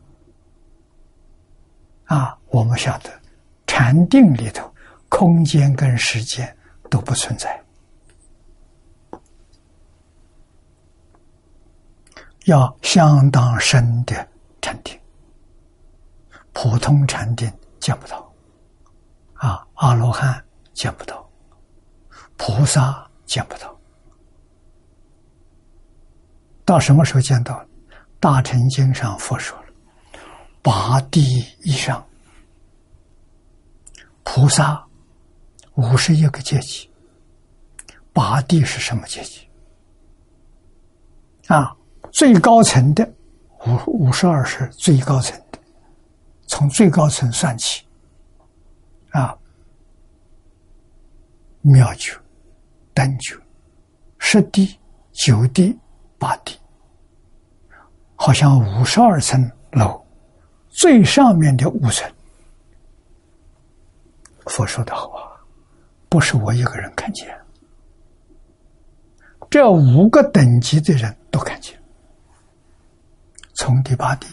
啊，我们晓得，禅定里头，空间跟时间都不存在。要相当深的禅定，普通禅定见不到，啊，阿罗汉见不到，菩萨见不到，到什么时候见到？大乘经上佛说了，八地以上，菩萨五十一个阶级，八地是什么阶级？啊？最高层的五五十二是最高层的，从最高层算起，啊，妙九、等九、十地、九地、八地，好像五十二层楼最上面的五层。佛说的好啊，不是我一个人看见，这五个等级的人都看见。从第八地、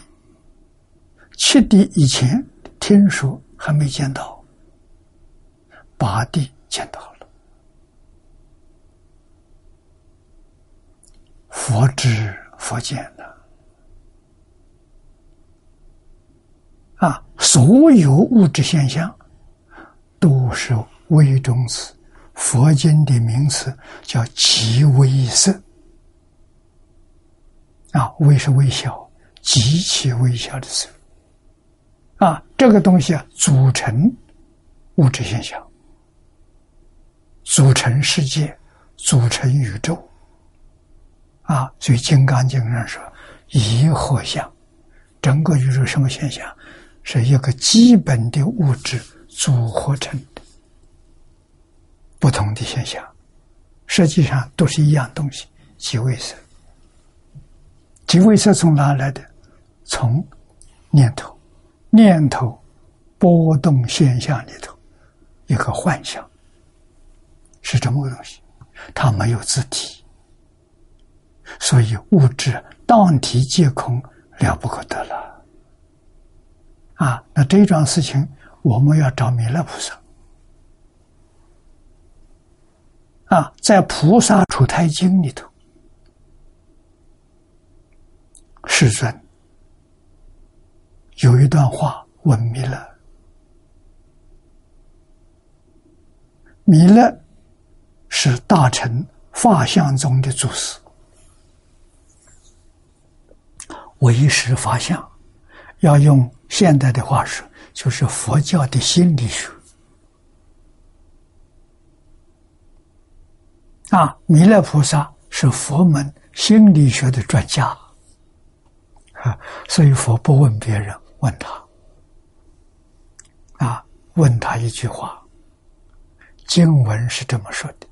七地以前听说还没见到，八地见到了，佛知佛见了啊！所有物质现象都是微中子，佛经的名词叫极微色啊，微是微小。极其微小的时候，啊，这个东西啊，组成物质现象，组成世界，组成宇宙，啊，所以《金刚经》上说：“一合相，整个宇宙什么现象？是一个基本的物质组合成的，不同的现象，实际上都是一样东西，即为色。即为色从哪来的？”从念头、念头波动现象里头，一个幻象，是这么个东西，它没有自体，所以物质当体皆空，了不可得了。啊，那这桩事情，我们要找弥勒菩萨。啊，在《菩萨出胎经》里头，世尊有一段话问弥勒。弥勒是大乘法相中的祖师，唯识法相，要用现代的话说，就是佛教的心理学。啊，弥勒菩萨是佛门心理学的专家，啊，所以佛不问别人，问他，啊，问他一句话。经文是这么说的：“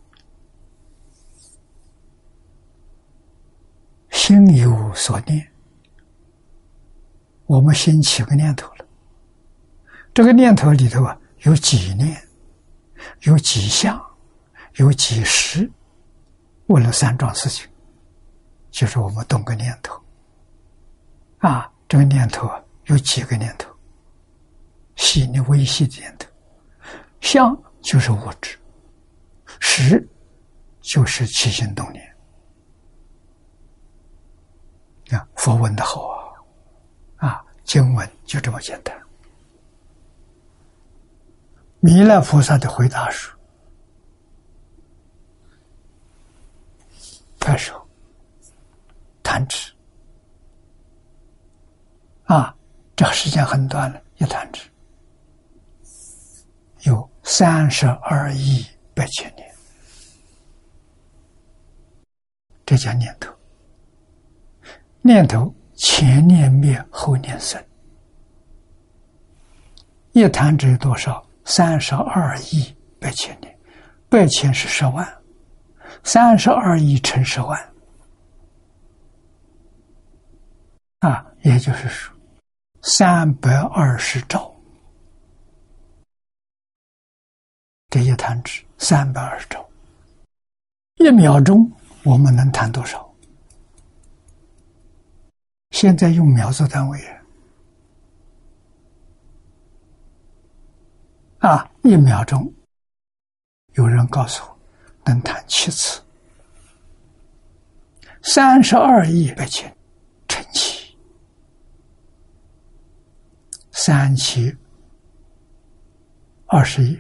心有所念，我们先起个念头了。这个念头里头啊，有几念，有几项，有几时，问了三桩事情，就是我们动个念头。啊，这个念头啊，有几个念头，细的微细的念头，相。”就是物质，识就是起心动念。啊，佛问的好啊，啊，经文就这么简单。弥勒菩萨的回答是：拍手，弹指。啊，这个时间很短了，一弹指，有。三十二亿八千年，这叫念头。念头前念灭，后念生。一弹指有多少？三十二亿八千年，八千是十万，三十二亿乘十万，啊，也就是说，三百二十兆。这一弹指三百二十兆，一秒钟我们能弹多少？现在用秒做单位啊！一秒钟，有人告诉我能弹七次，三十二亿八千乘七，三七二十一。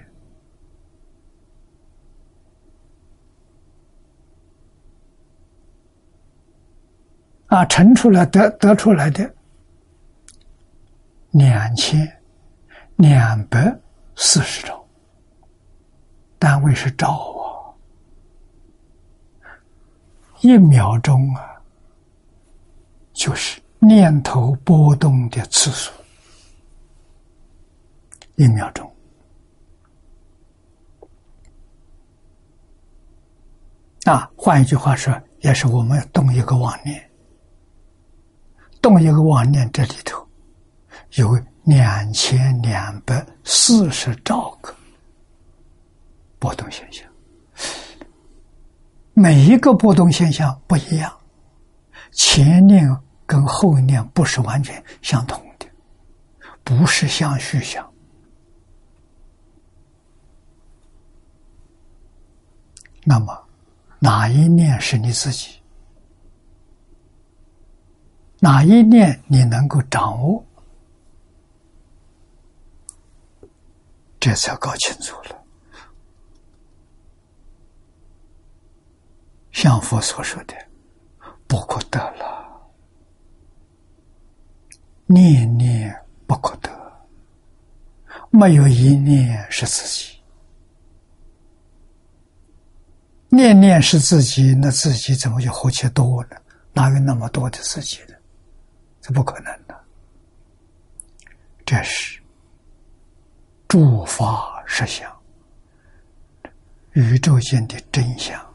啊，乘出来得得出来的两千两百四十兆，单位是兆啊，一秒钟啊，就是念头波动的次数，一秒钟啊，换一句话说，也是我们动一个妄念。动一个妄念，这里头有两千两百四十兆个波动现象，每一个波动现象不一样，前念跟后念不是完全相同的，不是相续相。那么，哪一念是你自己？哪一念你能够掌握？这才搞清楚了。像佛所说的，不可得了，念念不可得，没有一念是自己，念念是自己，那自己怎么就何其多呢？哪有那么多的自己呢？这不可能的，这是诸法实相，宇宙间的真相。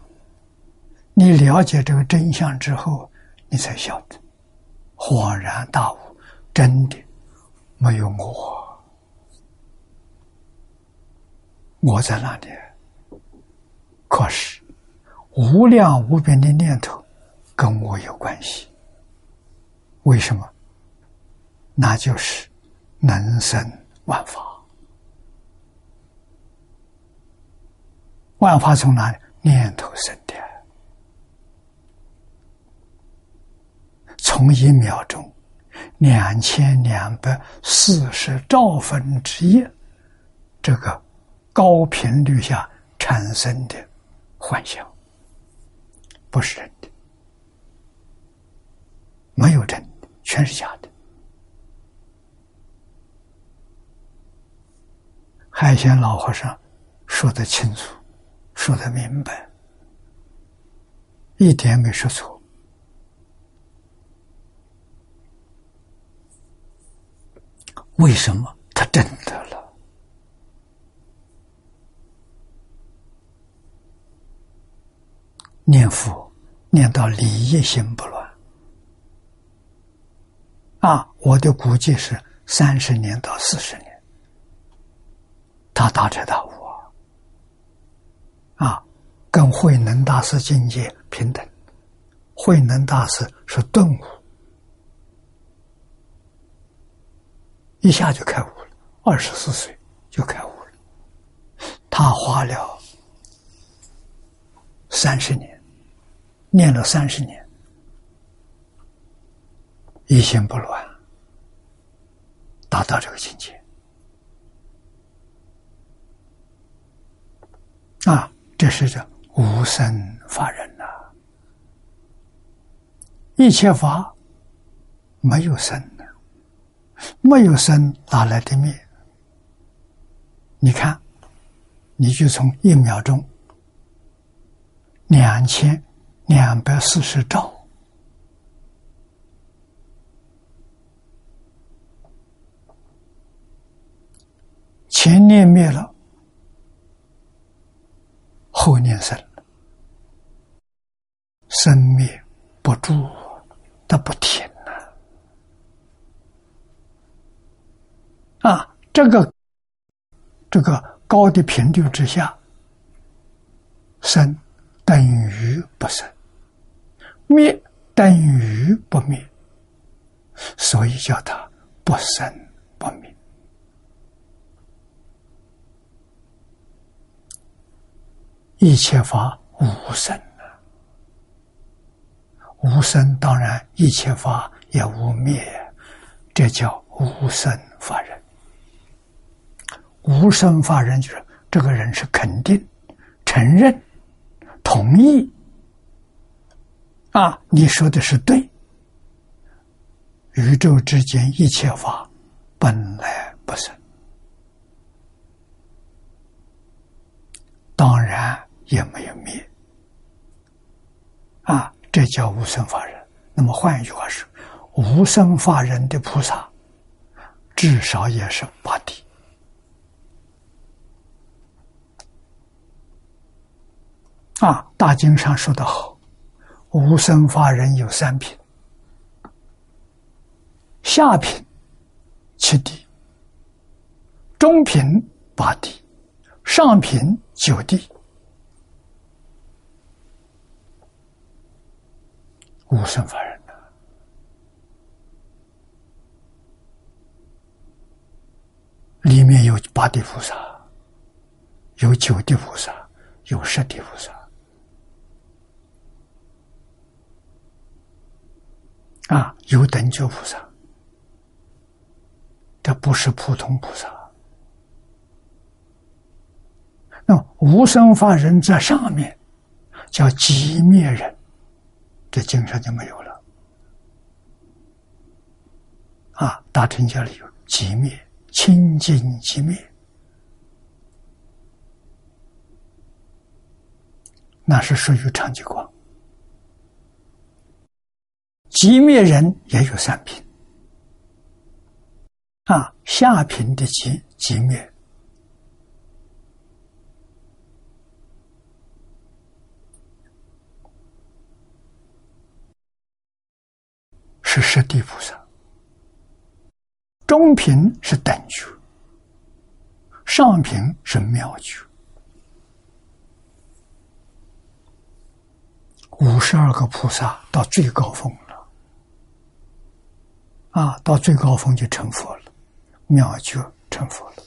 你了解这个真相之后，你才晓得，恍然大悟，真的没有我，我在那里？可是无量无边的念头跟我有关系。为什么？那就是能生万法。万法从哪里？念头生的。从一秒钟两千两百四十兆分之一，这个高频率下产生的幻想，不是真的，没有真的，全是假的。海鲜老和尚说得清楚，说得明白，一点没说错。为什么他真的了？念佛念到理一心不乱啊！我的估计是三十年到四十年，他大彻大悟啊！跟慧能大师境界平等，慧能大师是顿悟。一下就开悟了，二十四岁就开悟了。他花了三十年，念了三十年，一心不乱，达到这个境界。啊，这是这无生法忍呐，一切法没有生。没有生，哪来的灭？你看，你就从一秒钟两千两百四十兆，前念灭了，后念生，生灭不住，它不停。啊，这个这个高的频率之下，生等于不生，灭等于不灭，所以叫它不生不灭。一切法无生啊，无生当然一切法也无灭，这叫无生法忍。无生法人就是这个人是肯定、承认、同意啊！你说的是对。宇宙之间一切法本来不生，当然也没有灭啊！这叫无生法人。那么换一句话说，无生法人的菩萨至少也是八地。啊，《大经》上说的好，无生法忍有三品，下品七地，中品八地，上品九地。无生法忍的，里面有八地菩萨，有九地菩萨，有十地菩萨。啊，有等觉菩萨，这不是普通菩萨。那无生法人在上面，叫寂灭人，这经上就没有了。啊，大乘教里有寂灭、清净寂灭，那是属于长寂光。极灭人也有三品，啊，下品的极极灭。是十地菩萨，中品是等觉，上品是妙觉，五十二个菩萨到最高峰了。啊，到最高峰就成佛了，妙就成佛了，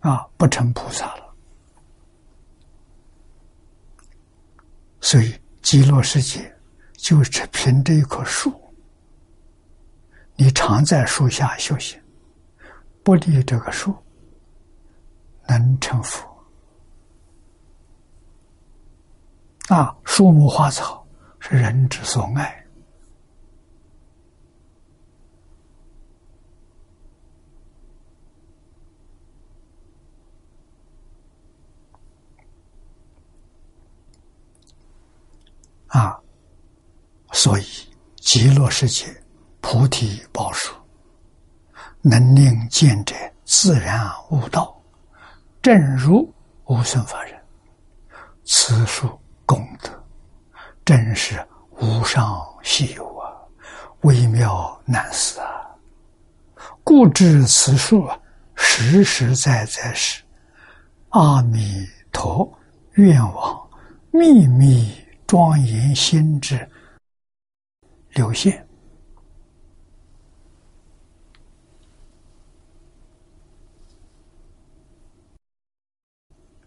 啊，不成菩萨了。所以极乐世界就是凭这一棵树，你常在树下修行，不离这个树，能成佛。啊，树木花草是人之所爱。啊，所以极乐世界菩提宝树，能令见者自然悟道，正如无生法忍，此树。功德真是无上稀有啊，微妙难思啊！故知此树啊，实实在在是阿弥陀愿望秘密庄严心之流现，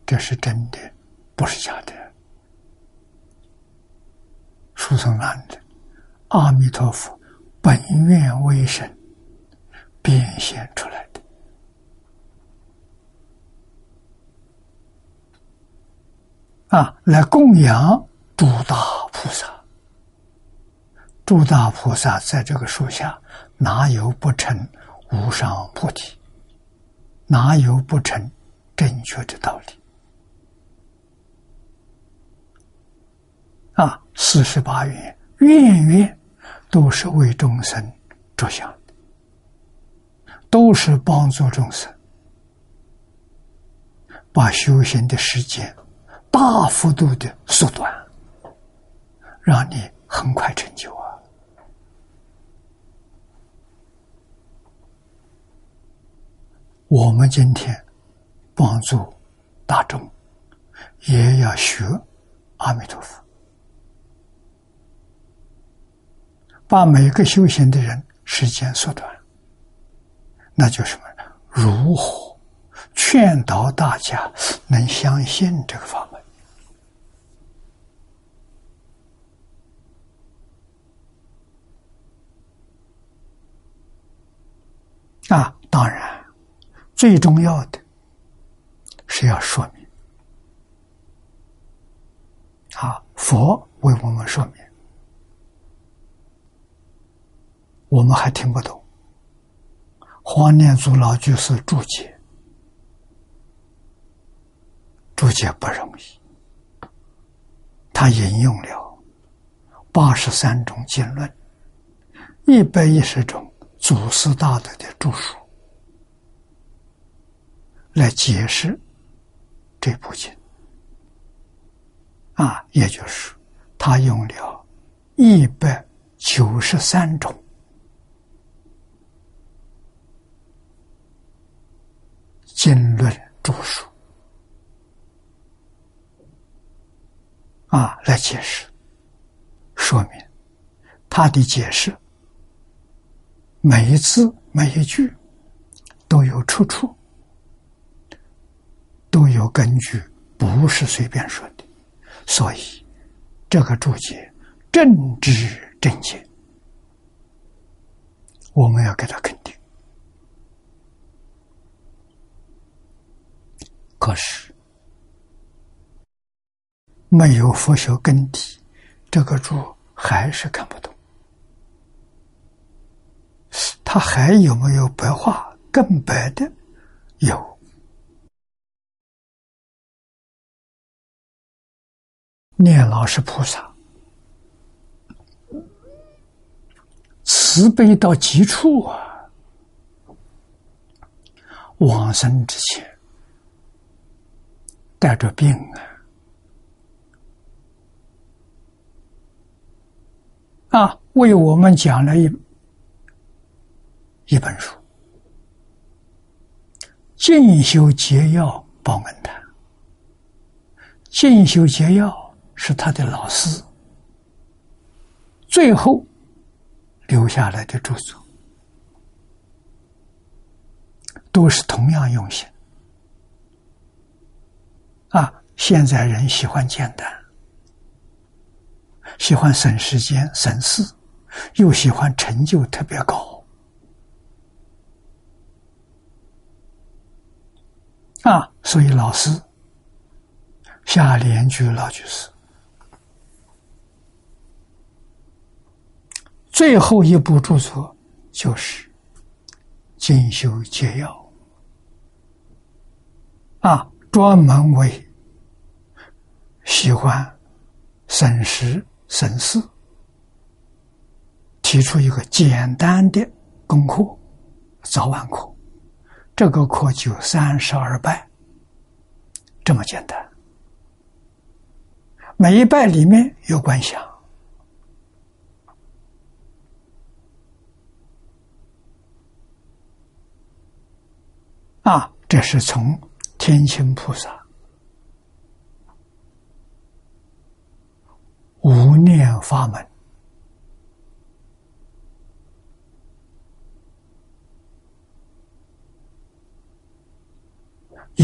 这是真的，不是假的。书生难的，阿弥陀佛本愿为神变现出来的啊，来供养诸大菩萨。诸大菩萨在这个树下，哪有不成无上菩提？哪有不成正确的道理？啊，四十八愿，愿愿都是为众生着想，都是帮助众生把修行的时间大幅度的缩短，让你很快成就啊！我们今天帮助大众，也要学阿弥陀佛。把每个修行的人时间缩短，那就什么？如何劝导大家能相信这个法门？啊，当然，最重要的是要说明。啊，佛为我们说明。我们还听不懂，黄念祖老居士注解，注解不容易。他引用了八十三种经论，一百一十种祖师大德的著述，来解释这部经。啊，也就是他用了一百九十三种。经论著述啊，来解释、说明他的解释，每一字每一句都有出处，都有根据，不是随便说的。所以这个注解正直正见，我们要给他肯定。可是没有佛学根底，这个主还是看不懂。他还有没有白话更白的？有。念老是菩萨，慈悲到极处啊！往生之前。带着病啊，啊，为我们讲了一一本书《进修解药报恩谈》。进修解药是他的老师，最后留下来的著作，都是同样用心。啊，现在人喜欢简单，喜欢省时间、省事，又喜欢成就特别高。啊，所以老师下联句老居士最后一部著作就是《进修戒要》啊，专门为喜欢审时审事提出一个简单的功课，早晚课。这个课就三十二拜，这么简单。每一拜里面有观想，啊，这是从天亲菩萨无念法门。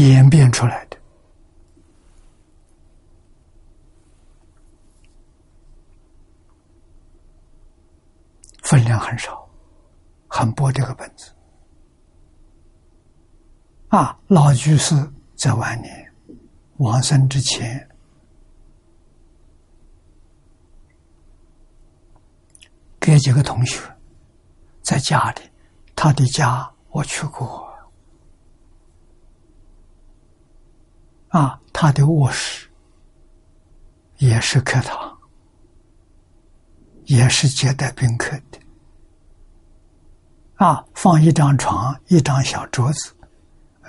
演变出来的分量很少，很薄这个本子啊！老居士在晚年往生之前，给几个同学在家里，他的家我去过。啊，他的卧室也是客堂，也是接待宾客的。啊，放一张床，一张小桌子，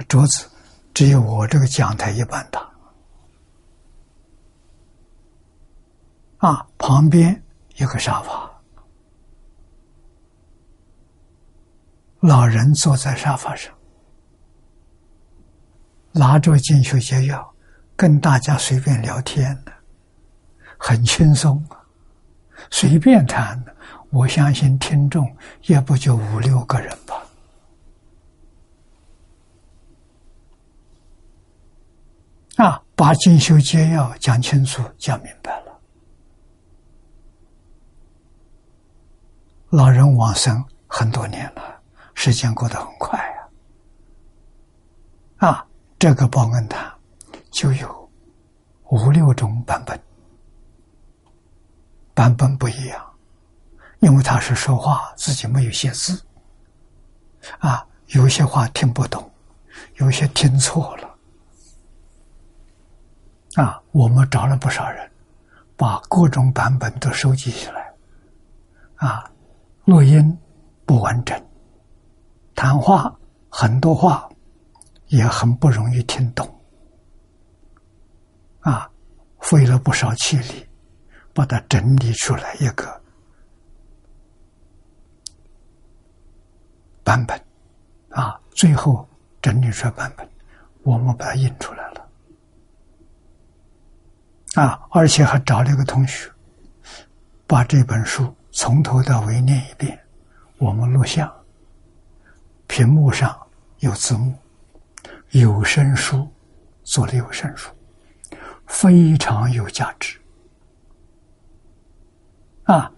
桌子只有我这个讲台一般大。啊，旁边有个沙发，老人坐在沙发上。拿着进修解要，跟大家随便聊天的，很轻松，随便谈的。我相信听众也不就五六个人吧。啊，把进修解要讲清楚、讲明白了。老人往生很多年了，时间过得很快啊。啊。这个报恩塔就有五六种版本，版本不一样，因为他是说话自己没有写字，啊，有些话听不懂，有些听错了，啊，我们找了不少人，把各种版本都收集起来，啊，录音不完整，谈话很多话。也很不容易听懂，啊，费了不少气力，把它整理出来一个版本，啊，最后整理出来版本，我们把它印出来了，啊，而且还找了一个同学，把这本书从头到尾念一遍，我们录像，屏幕上有字幕。有声书做了有声书，非常有价值啊！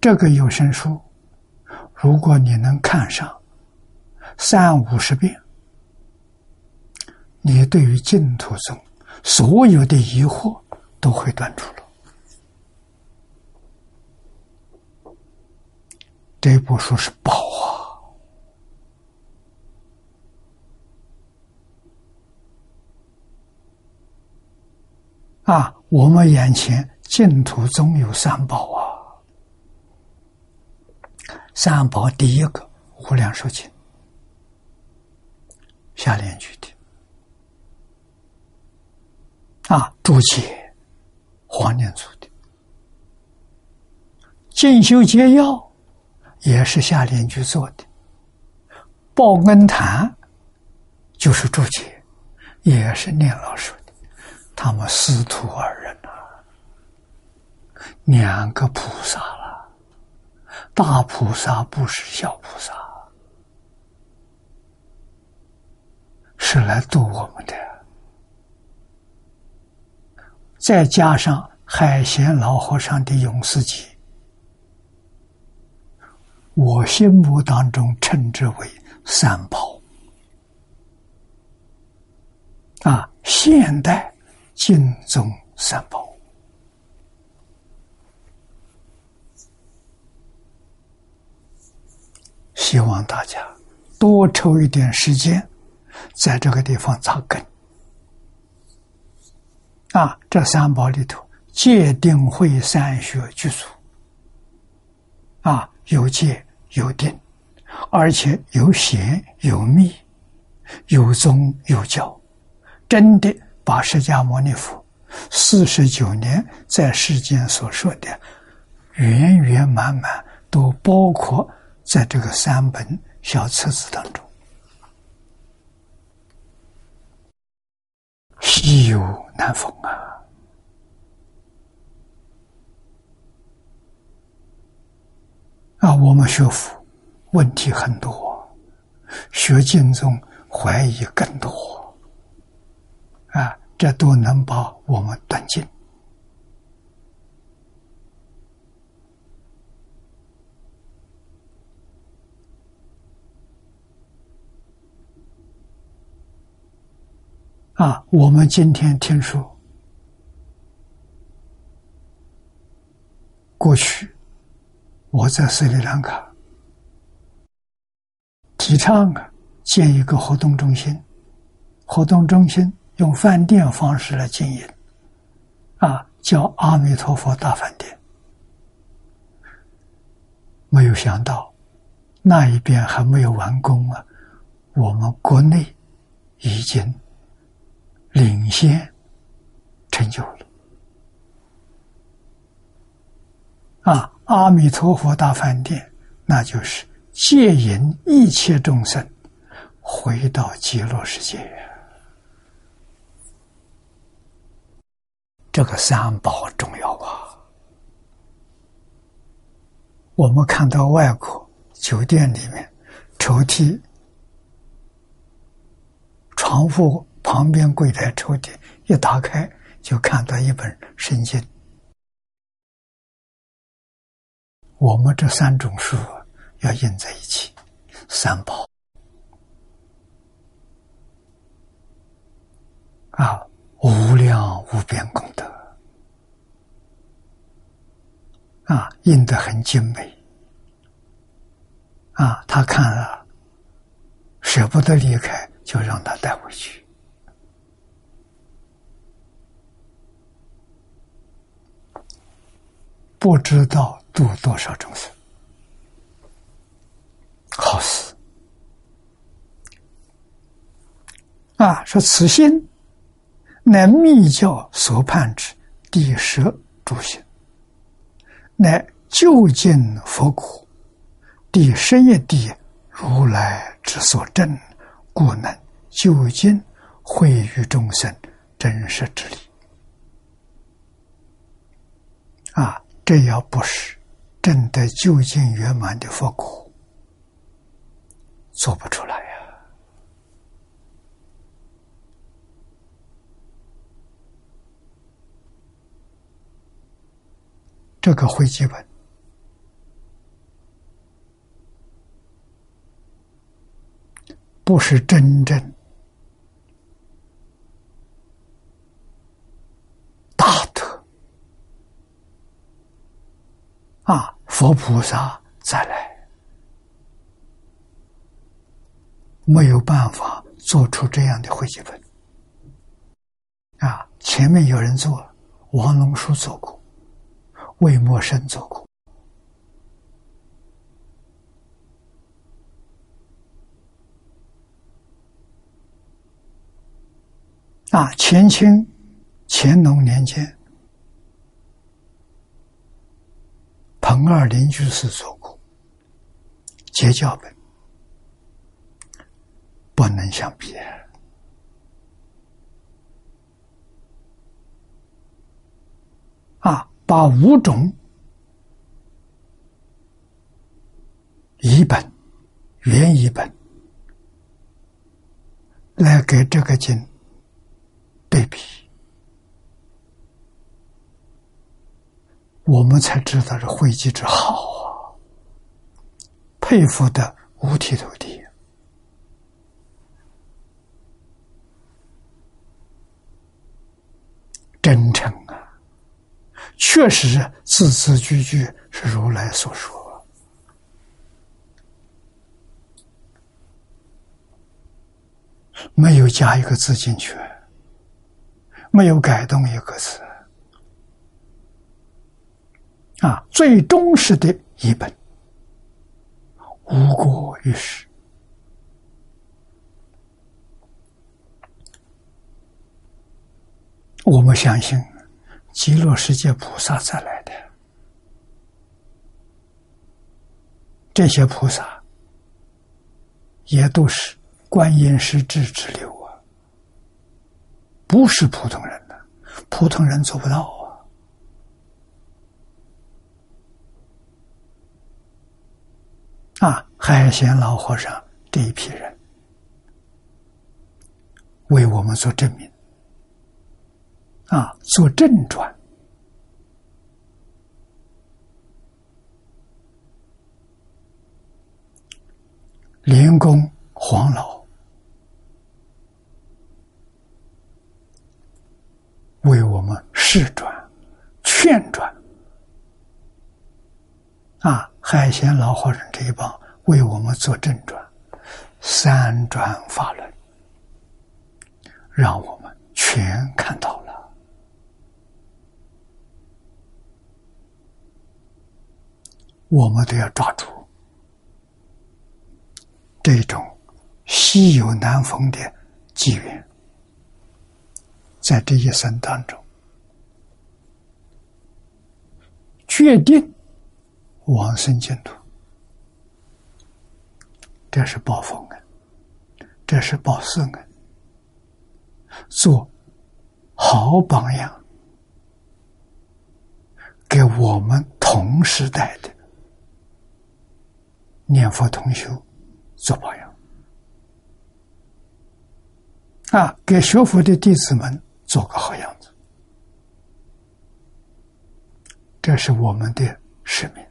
这个有声书，如果你能看上三五十遍，你对于净土宗所有的疑惑都会断除了。这部书是宝啊！啊，我们眼前净土中有三宝啊！三宝第一个无量寿经，下联句的啊，注解黄念祖的进修解要也是下联句做的，报恩坛就是注解，也是念老师。他们师徒二人啊，两个菩萨了，大菩萨不是小菩萨，是来度我们的。再加上海贤老和尚的永世集，我心目当中称之为三宝啊，现代净宗三宝。希望大家多抽一点时间，在这个地方扎根。啊，这三宝里头，戒定慧三学具足。啊，有戒有定，而且有显有密，有宗有教，真的把释迦牟尼佛四十九年在世间所说的圆圆满满，都包括在这个三本小册子当中。稀有难逢啊！啊，我们学佛问题很多，学经中怀疑更多，啊，这都能把我们断尽。啊，我们今天听说，过去我在斯里兰卡提倡啊，建一个活动中心，活动中心用饭店方式来经营，啊，叫阿弥陀佛大饭店。没有想到那一边还没有完工啊，我们国内已经。领先成就了啊！阿弥陀佛大饭店，那就是接引一切众生回到极乐世界。这个三宝重要啊！我们看到外国酒店里面抽屉、床铺。旁边柜台抽屉一打开，就看到一本圣经。我们这三种书要印在一起，三宝啊，无量无边功德啊，印得很精美啊。他看了，舍不得离开，就让他带回去。不知道度多少众生，好死啊！说此心乃密教所判之第十诸行，乃究竟佛果第十一地如来之所证，故能究竟惠于众生真实之理啊！这要不是真的究竟圆满的佛果，做不出来呀。这个会基本不是真正。啊，佛菩萨再来，没有办法做出这样的会集本。啊，前面有人做，王龙书做过，魏默生做过。啊，前清乾隆年间。彭二林居士做过结教本，不能相比。把五种译本、原译本来给这个经对比，我们才知道这慧集之好啊，佩服的五体投地。真诚，确实字字句句是如来所说，没有加一个字进去，没有改动一个字，啊，最忠实的一本，无过于世。我们相信，极乐世界菩萨再来的，这些菩萨也都是观音师智之流啊，不是普通人的，普通人做不到啊！啊，海贤老和尚这一批人为我们做证明。啊，做正转，连公黄老为我们示转、劝转，啊，海贤老和尚这一帮为我们做正转，三转法轮，让我们全看到了。我们都要抓住这种稀有难逢的机缘，在这一生当中，决定往生净土。这是报佛恩，这是报私恩，做好榜样，给我们同时代的。念佛同修做榜样啊，给学佛的弟子们做个好样子，这是我们的使命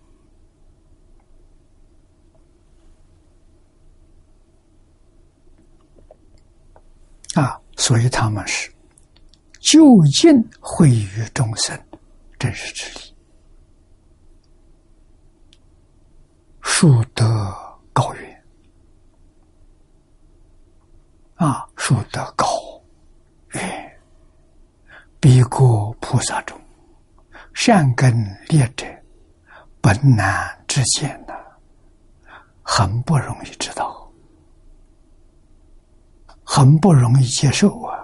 啊！所以他们是就近惠于众生真实之力。树德高远啊，树德高远，比过菩萨中善根劣者，本难之见呐，很不容易知道，很不容易接受啊。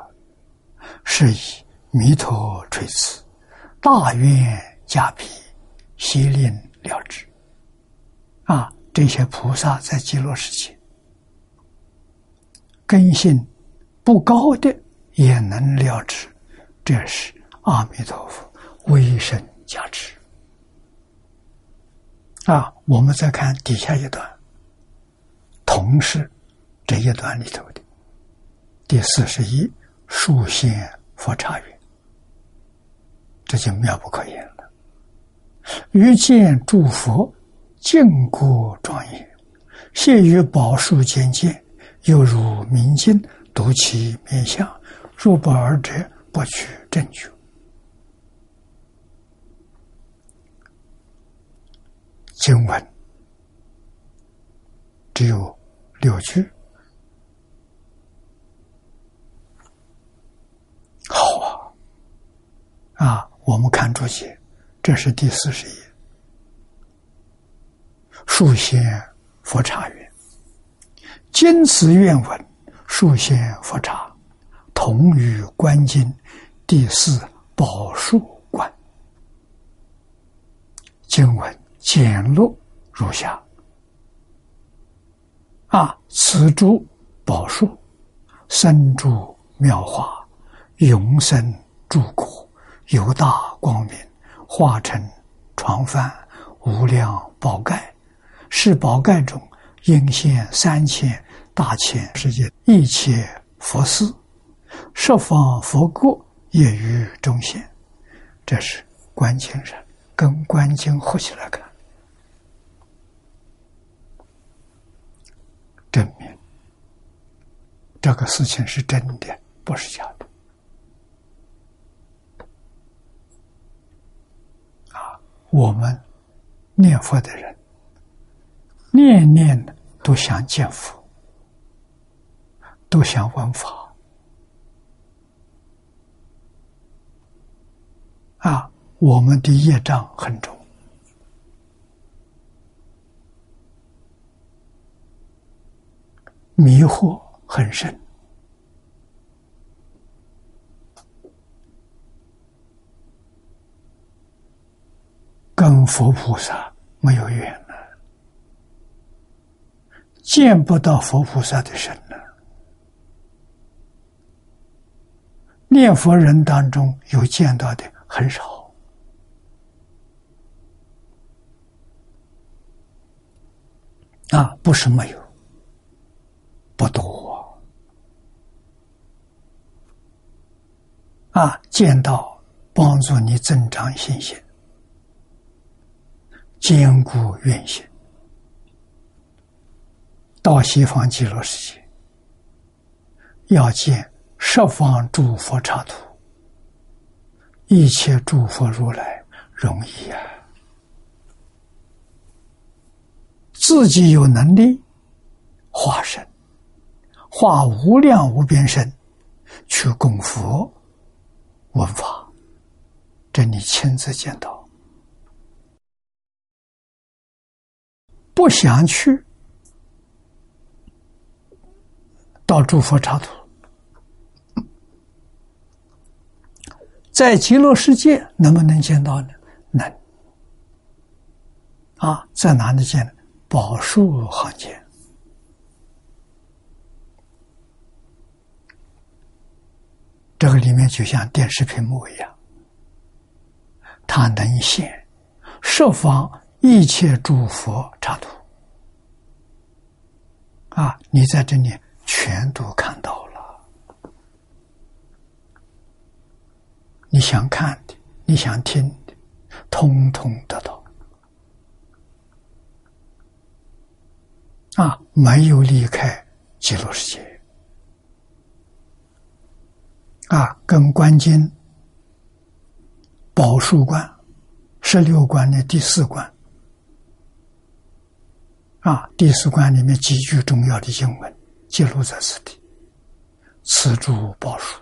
是以弥陀垂慈，大愿加庇，悉令了之。啊，这些菩萨在极乐世界根性不高的也能了知，这是阿弥陀佛威神加持。啊，我们再看底下一段，同是这一段里头的第四十一树仙佛刹云，这就妙不可言了。遇见诸佛。净国庄严，现于宝树间见，犹如明镜，独其面相。入宝而者，不取正觉。经文只有六句，好啊！啊，我们看注解，这是第四十页。树仙佛刹云：“今此愿文，树仙佛刹同于观经第四宝树观。经文简录如下：啊，此诸宝树生诸妙华，永生诸果，有大光明，化成床幡无量宝盖，是宝盖中应现三千大千世界一切佛寺，十方佛国业于中现。这是观经上跟观经合起来看，证明这个事情是真的，不是假的。啊，我们念佛的人，念念都想见佛，都想闻法。啊，我们的业障很重，迷惑很深，跟佛菩萨没有缘，见不到佛菩萨的身了。念佛人当中有见到的。很少啊，不是没有，不多啊。见到帮助你增长信心，坚固愿心，到西方极乐世界，要见十方诸佛刹土。一切诸佛如来容易啊！自己有能力化身，化无量无边身去供佛闻法，这你亲自见到。不想去到诸佛刹土。在极乐世界能不能见到呢？能。啊，在哪里见？宝树行见。这个里面就像电视屏幕一样，它能现十方一切诸佛刹土。啊，你在这里全都看到了。你想看的，你想听的，通通得到。啊，没有离开极乐世界。啊，跟观经、宝树观、十六观的第四关。啊，第四关里面极具重要的经文记录在此地，此诸宝树。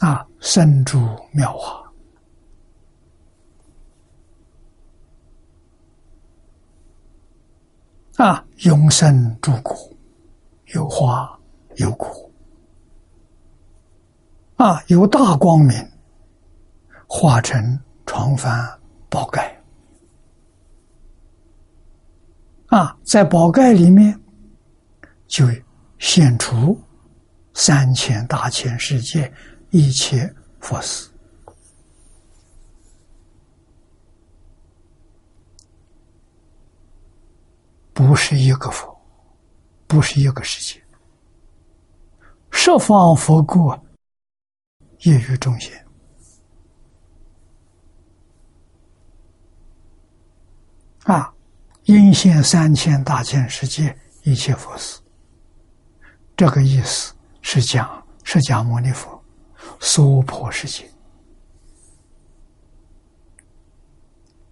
啊，深诸妙华，啊，永生诸果，有花有果，啊，有大光明，化成床幡宝盖，啊，在宝盖里面就现出三千大千世界。一切佛寺不是一个佛，不是一个世界。十方佛国业于中心啊，应现三千大千世界一切佛寺。这个意思是讲释迦牟尼佛。娑婆世界，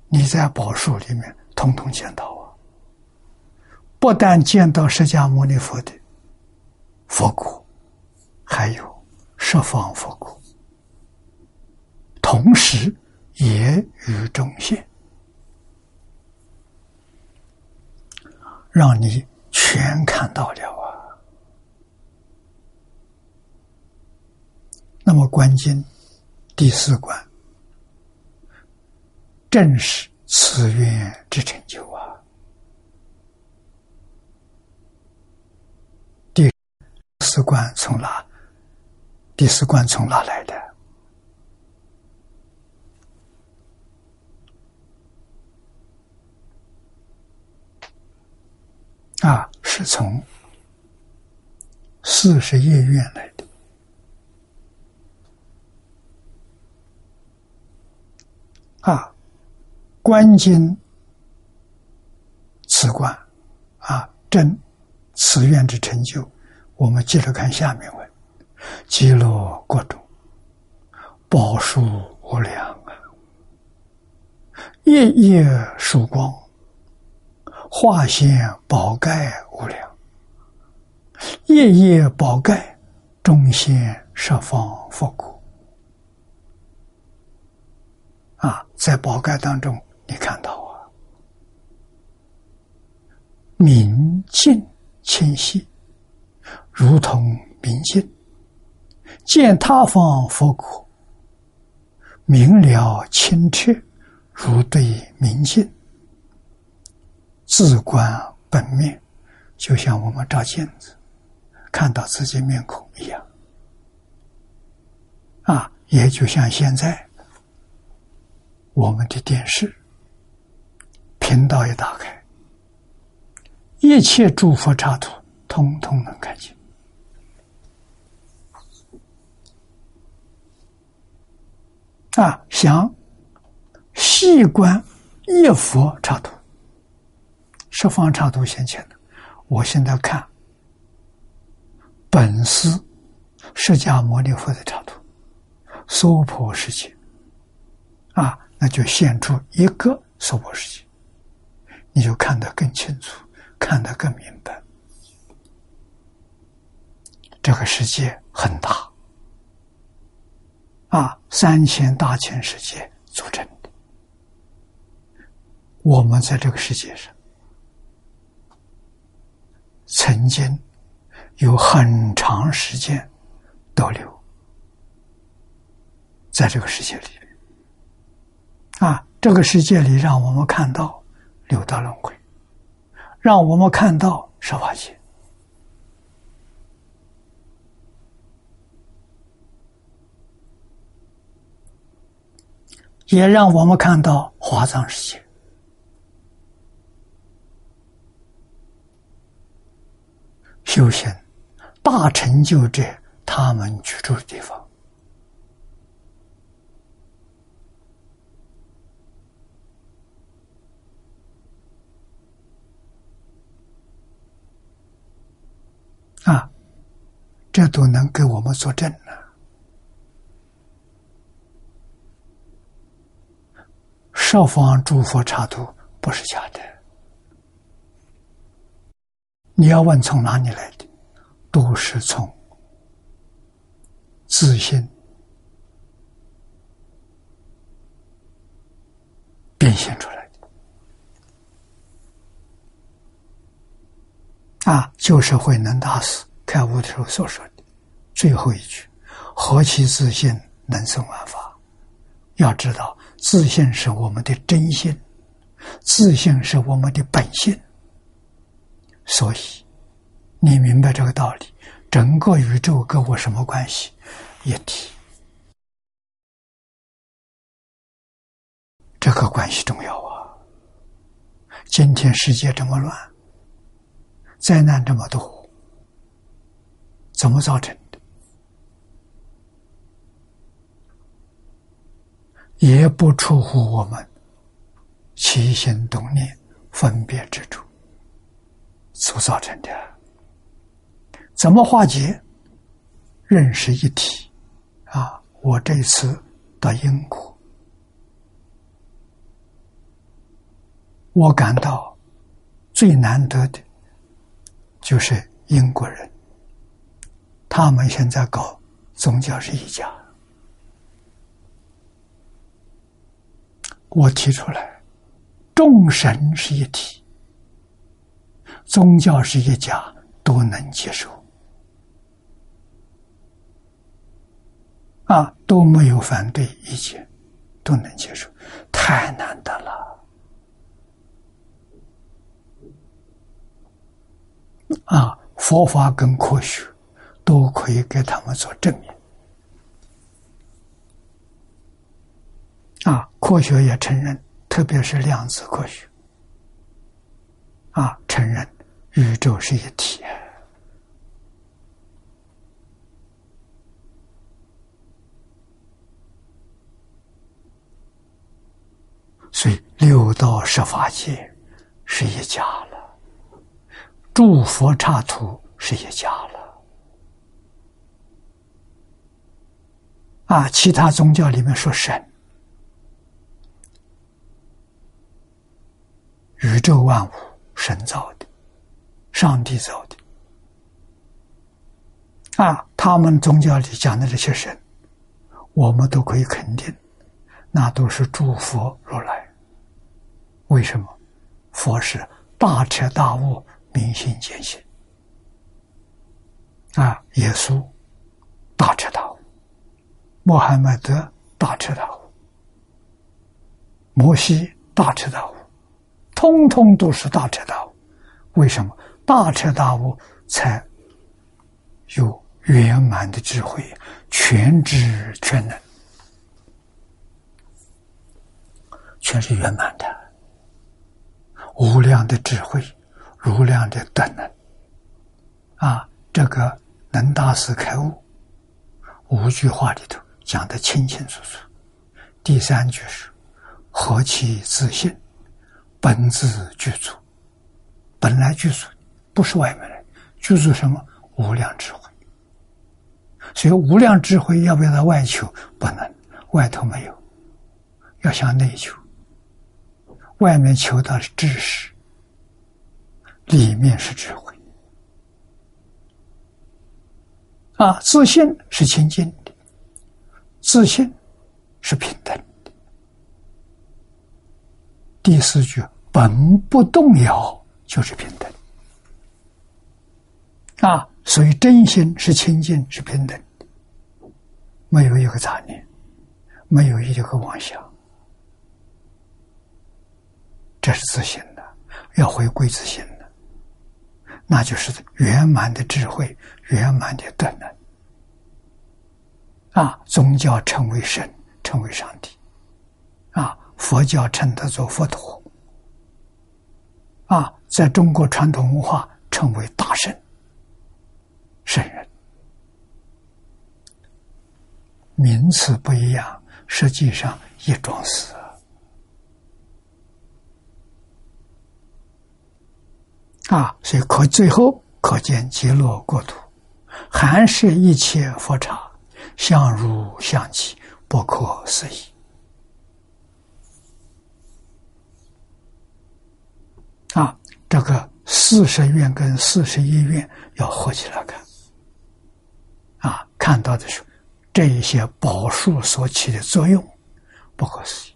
你在宝树里面通通见到啊！不但见到释迦牟尼佛的佛骨，还有十方佛骨，同时也与中现，让你全看到了。那么关键第四关正是此愿之成就啊。第四关从哪第四关从哪来的？啊是从四十一院来啊，观经此观，啊，真此愿之成就。我们接着看下面文：极乐国中，宝树无量啊，夜夜曙光，化现宝盖无量，夜夜宝盖，中现十方佛国。啊，在宝盖当中，你看到啊，明镜清晰，如同明镜，见他方佛国，明了清澈，如对明镜，自观本面，就像我们照镜子，看到自己面孔一样。啊，也就像现在。我们的电视频道一打开，一切诸佛插图通通能看见。啊，想细观一佛插图，十方插图现前的。我现在看本师释迦牟尼佛的插图，娑婆世界啊。那就现出一个娑婆世界，你就看得更清楚，看得更明白。这个世界很大，啊，三千大千世界组成的。我们在这个世界上，曾经有很长时间逗留在这个世界里。啊，这个世界里让我们看到六道轮回，让我们看到十法界，也让我们看到华藏世界。修行大成就者，他们居住的地方。啊，这都能给我们作证了。十方诸佛刹土不是假的，你要问从哪里来的，都是从自信变现出来。啊，就是慧能大师开悟的时候所说的最后一句：“何其自信，能生万法。”要知道，自信是我们的真心，自信是我们的本性。所以，你明白这个道理，整个宇宙跟我什么关系？一体。这个关系重要啊！今天世界这么乱。灾难这么多，怎么造成的？也不出乎我们起心动念、分别之处所造成的。怎么化解？认识一体啊！我这次到英国，我感到最难得的。就是英国人，他们现在搞宗教是一家。我提出来，众神是一体，宗教是一家，都能接受，啊，都没有反对意见，都能接受，太难得了。啊，佛法跟科学都可以给他们做证明。啊，科学也承认，特别是量子科学。啊，承认宇宙是一体。所以六道十法界是一家了，诸佛刹土是一家了。啊，其他宗教里面说神，宇宙万物神造的，上帝造的。啊，他们宗教里讲的这些神，我们都可以肯定，那都是诸佛如来。为什么？佛是大彻大悟、明心见性啊！耶稣大彻大悟，穆罕默德大彻大悟，摩西大彻大悟，通通都是大彻大悟。为什么？大彻大悟才有圆满的智慧，全知全能，全是圆满的。无量的智慧，无量的德能，啊，这个能大师开悟，五句话里头讲的清清楚楚。第三句是何其自信，本自具足，本来具足，不是外面人，具足什么？无量智慧。所以无量智慧要不要到外求？不能，外头没有，要向内求。外面求的是知识，里面是智慧。啊，自信是清净的，自信是平等的。第四句本不动摇，就是平等。啊，所以真心是清净，是平等，没有一个杂念，没有一个妄想。这是自信的，要回归自信的，那就是圆满的智慧，圆满的德能。啊，宗教称为神，称为上帝；啊，佛教称他做佛陀；啊，在中国传统文化称为大圣、圣人。名词不一样，实际上一种事。啊，所以可最后可见极乐国土，含摄一切佛刹，相如相起，不可思议。啊，这个四十愿跟四十一愿要合起来看。啊，看到的是这一些宝树所起的作用，不可思议。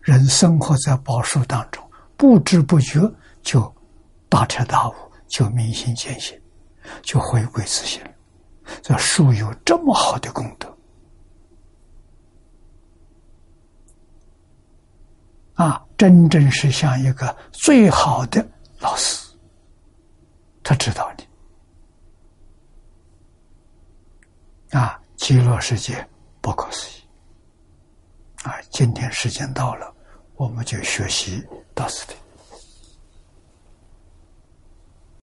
人生活在宝树当中，不知不觉。就大彻大悟，就明心见性，就回归自性。这树有这么好的功德啊！真正是像一个最好的老师，他知道你啊，极乐世界不可思议啊！今天时间到了，我们就学习到此地。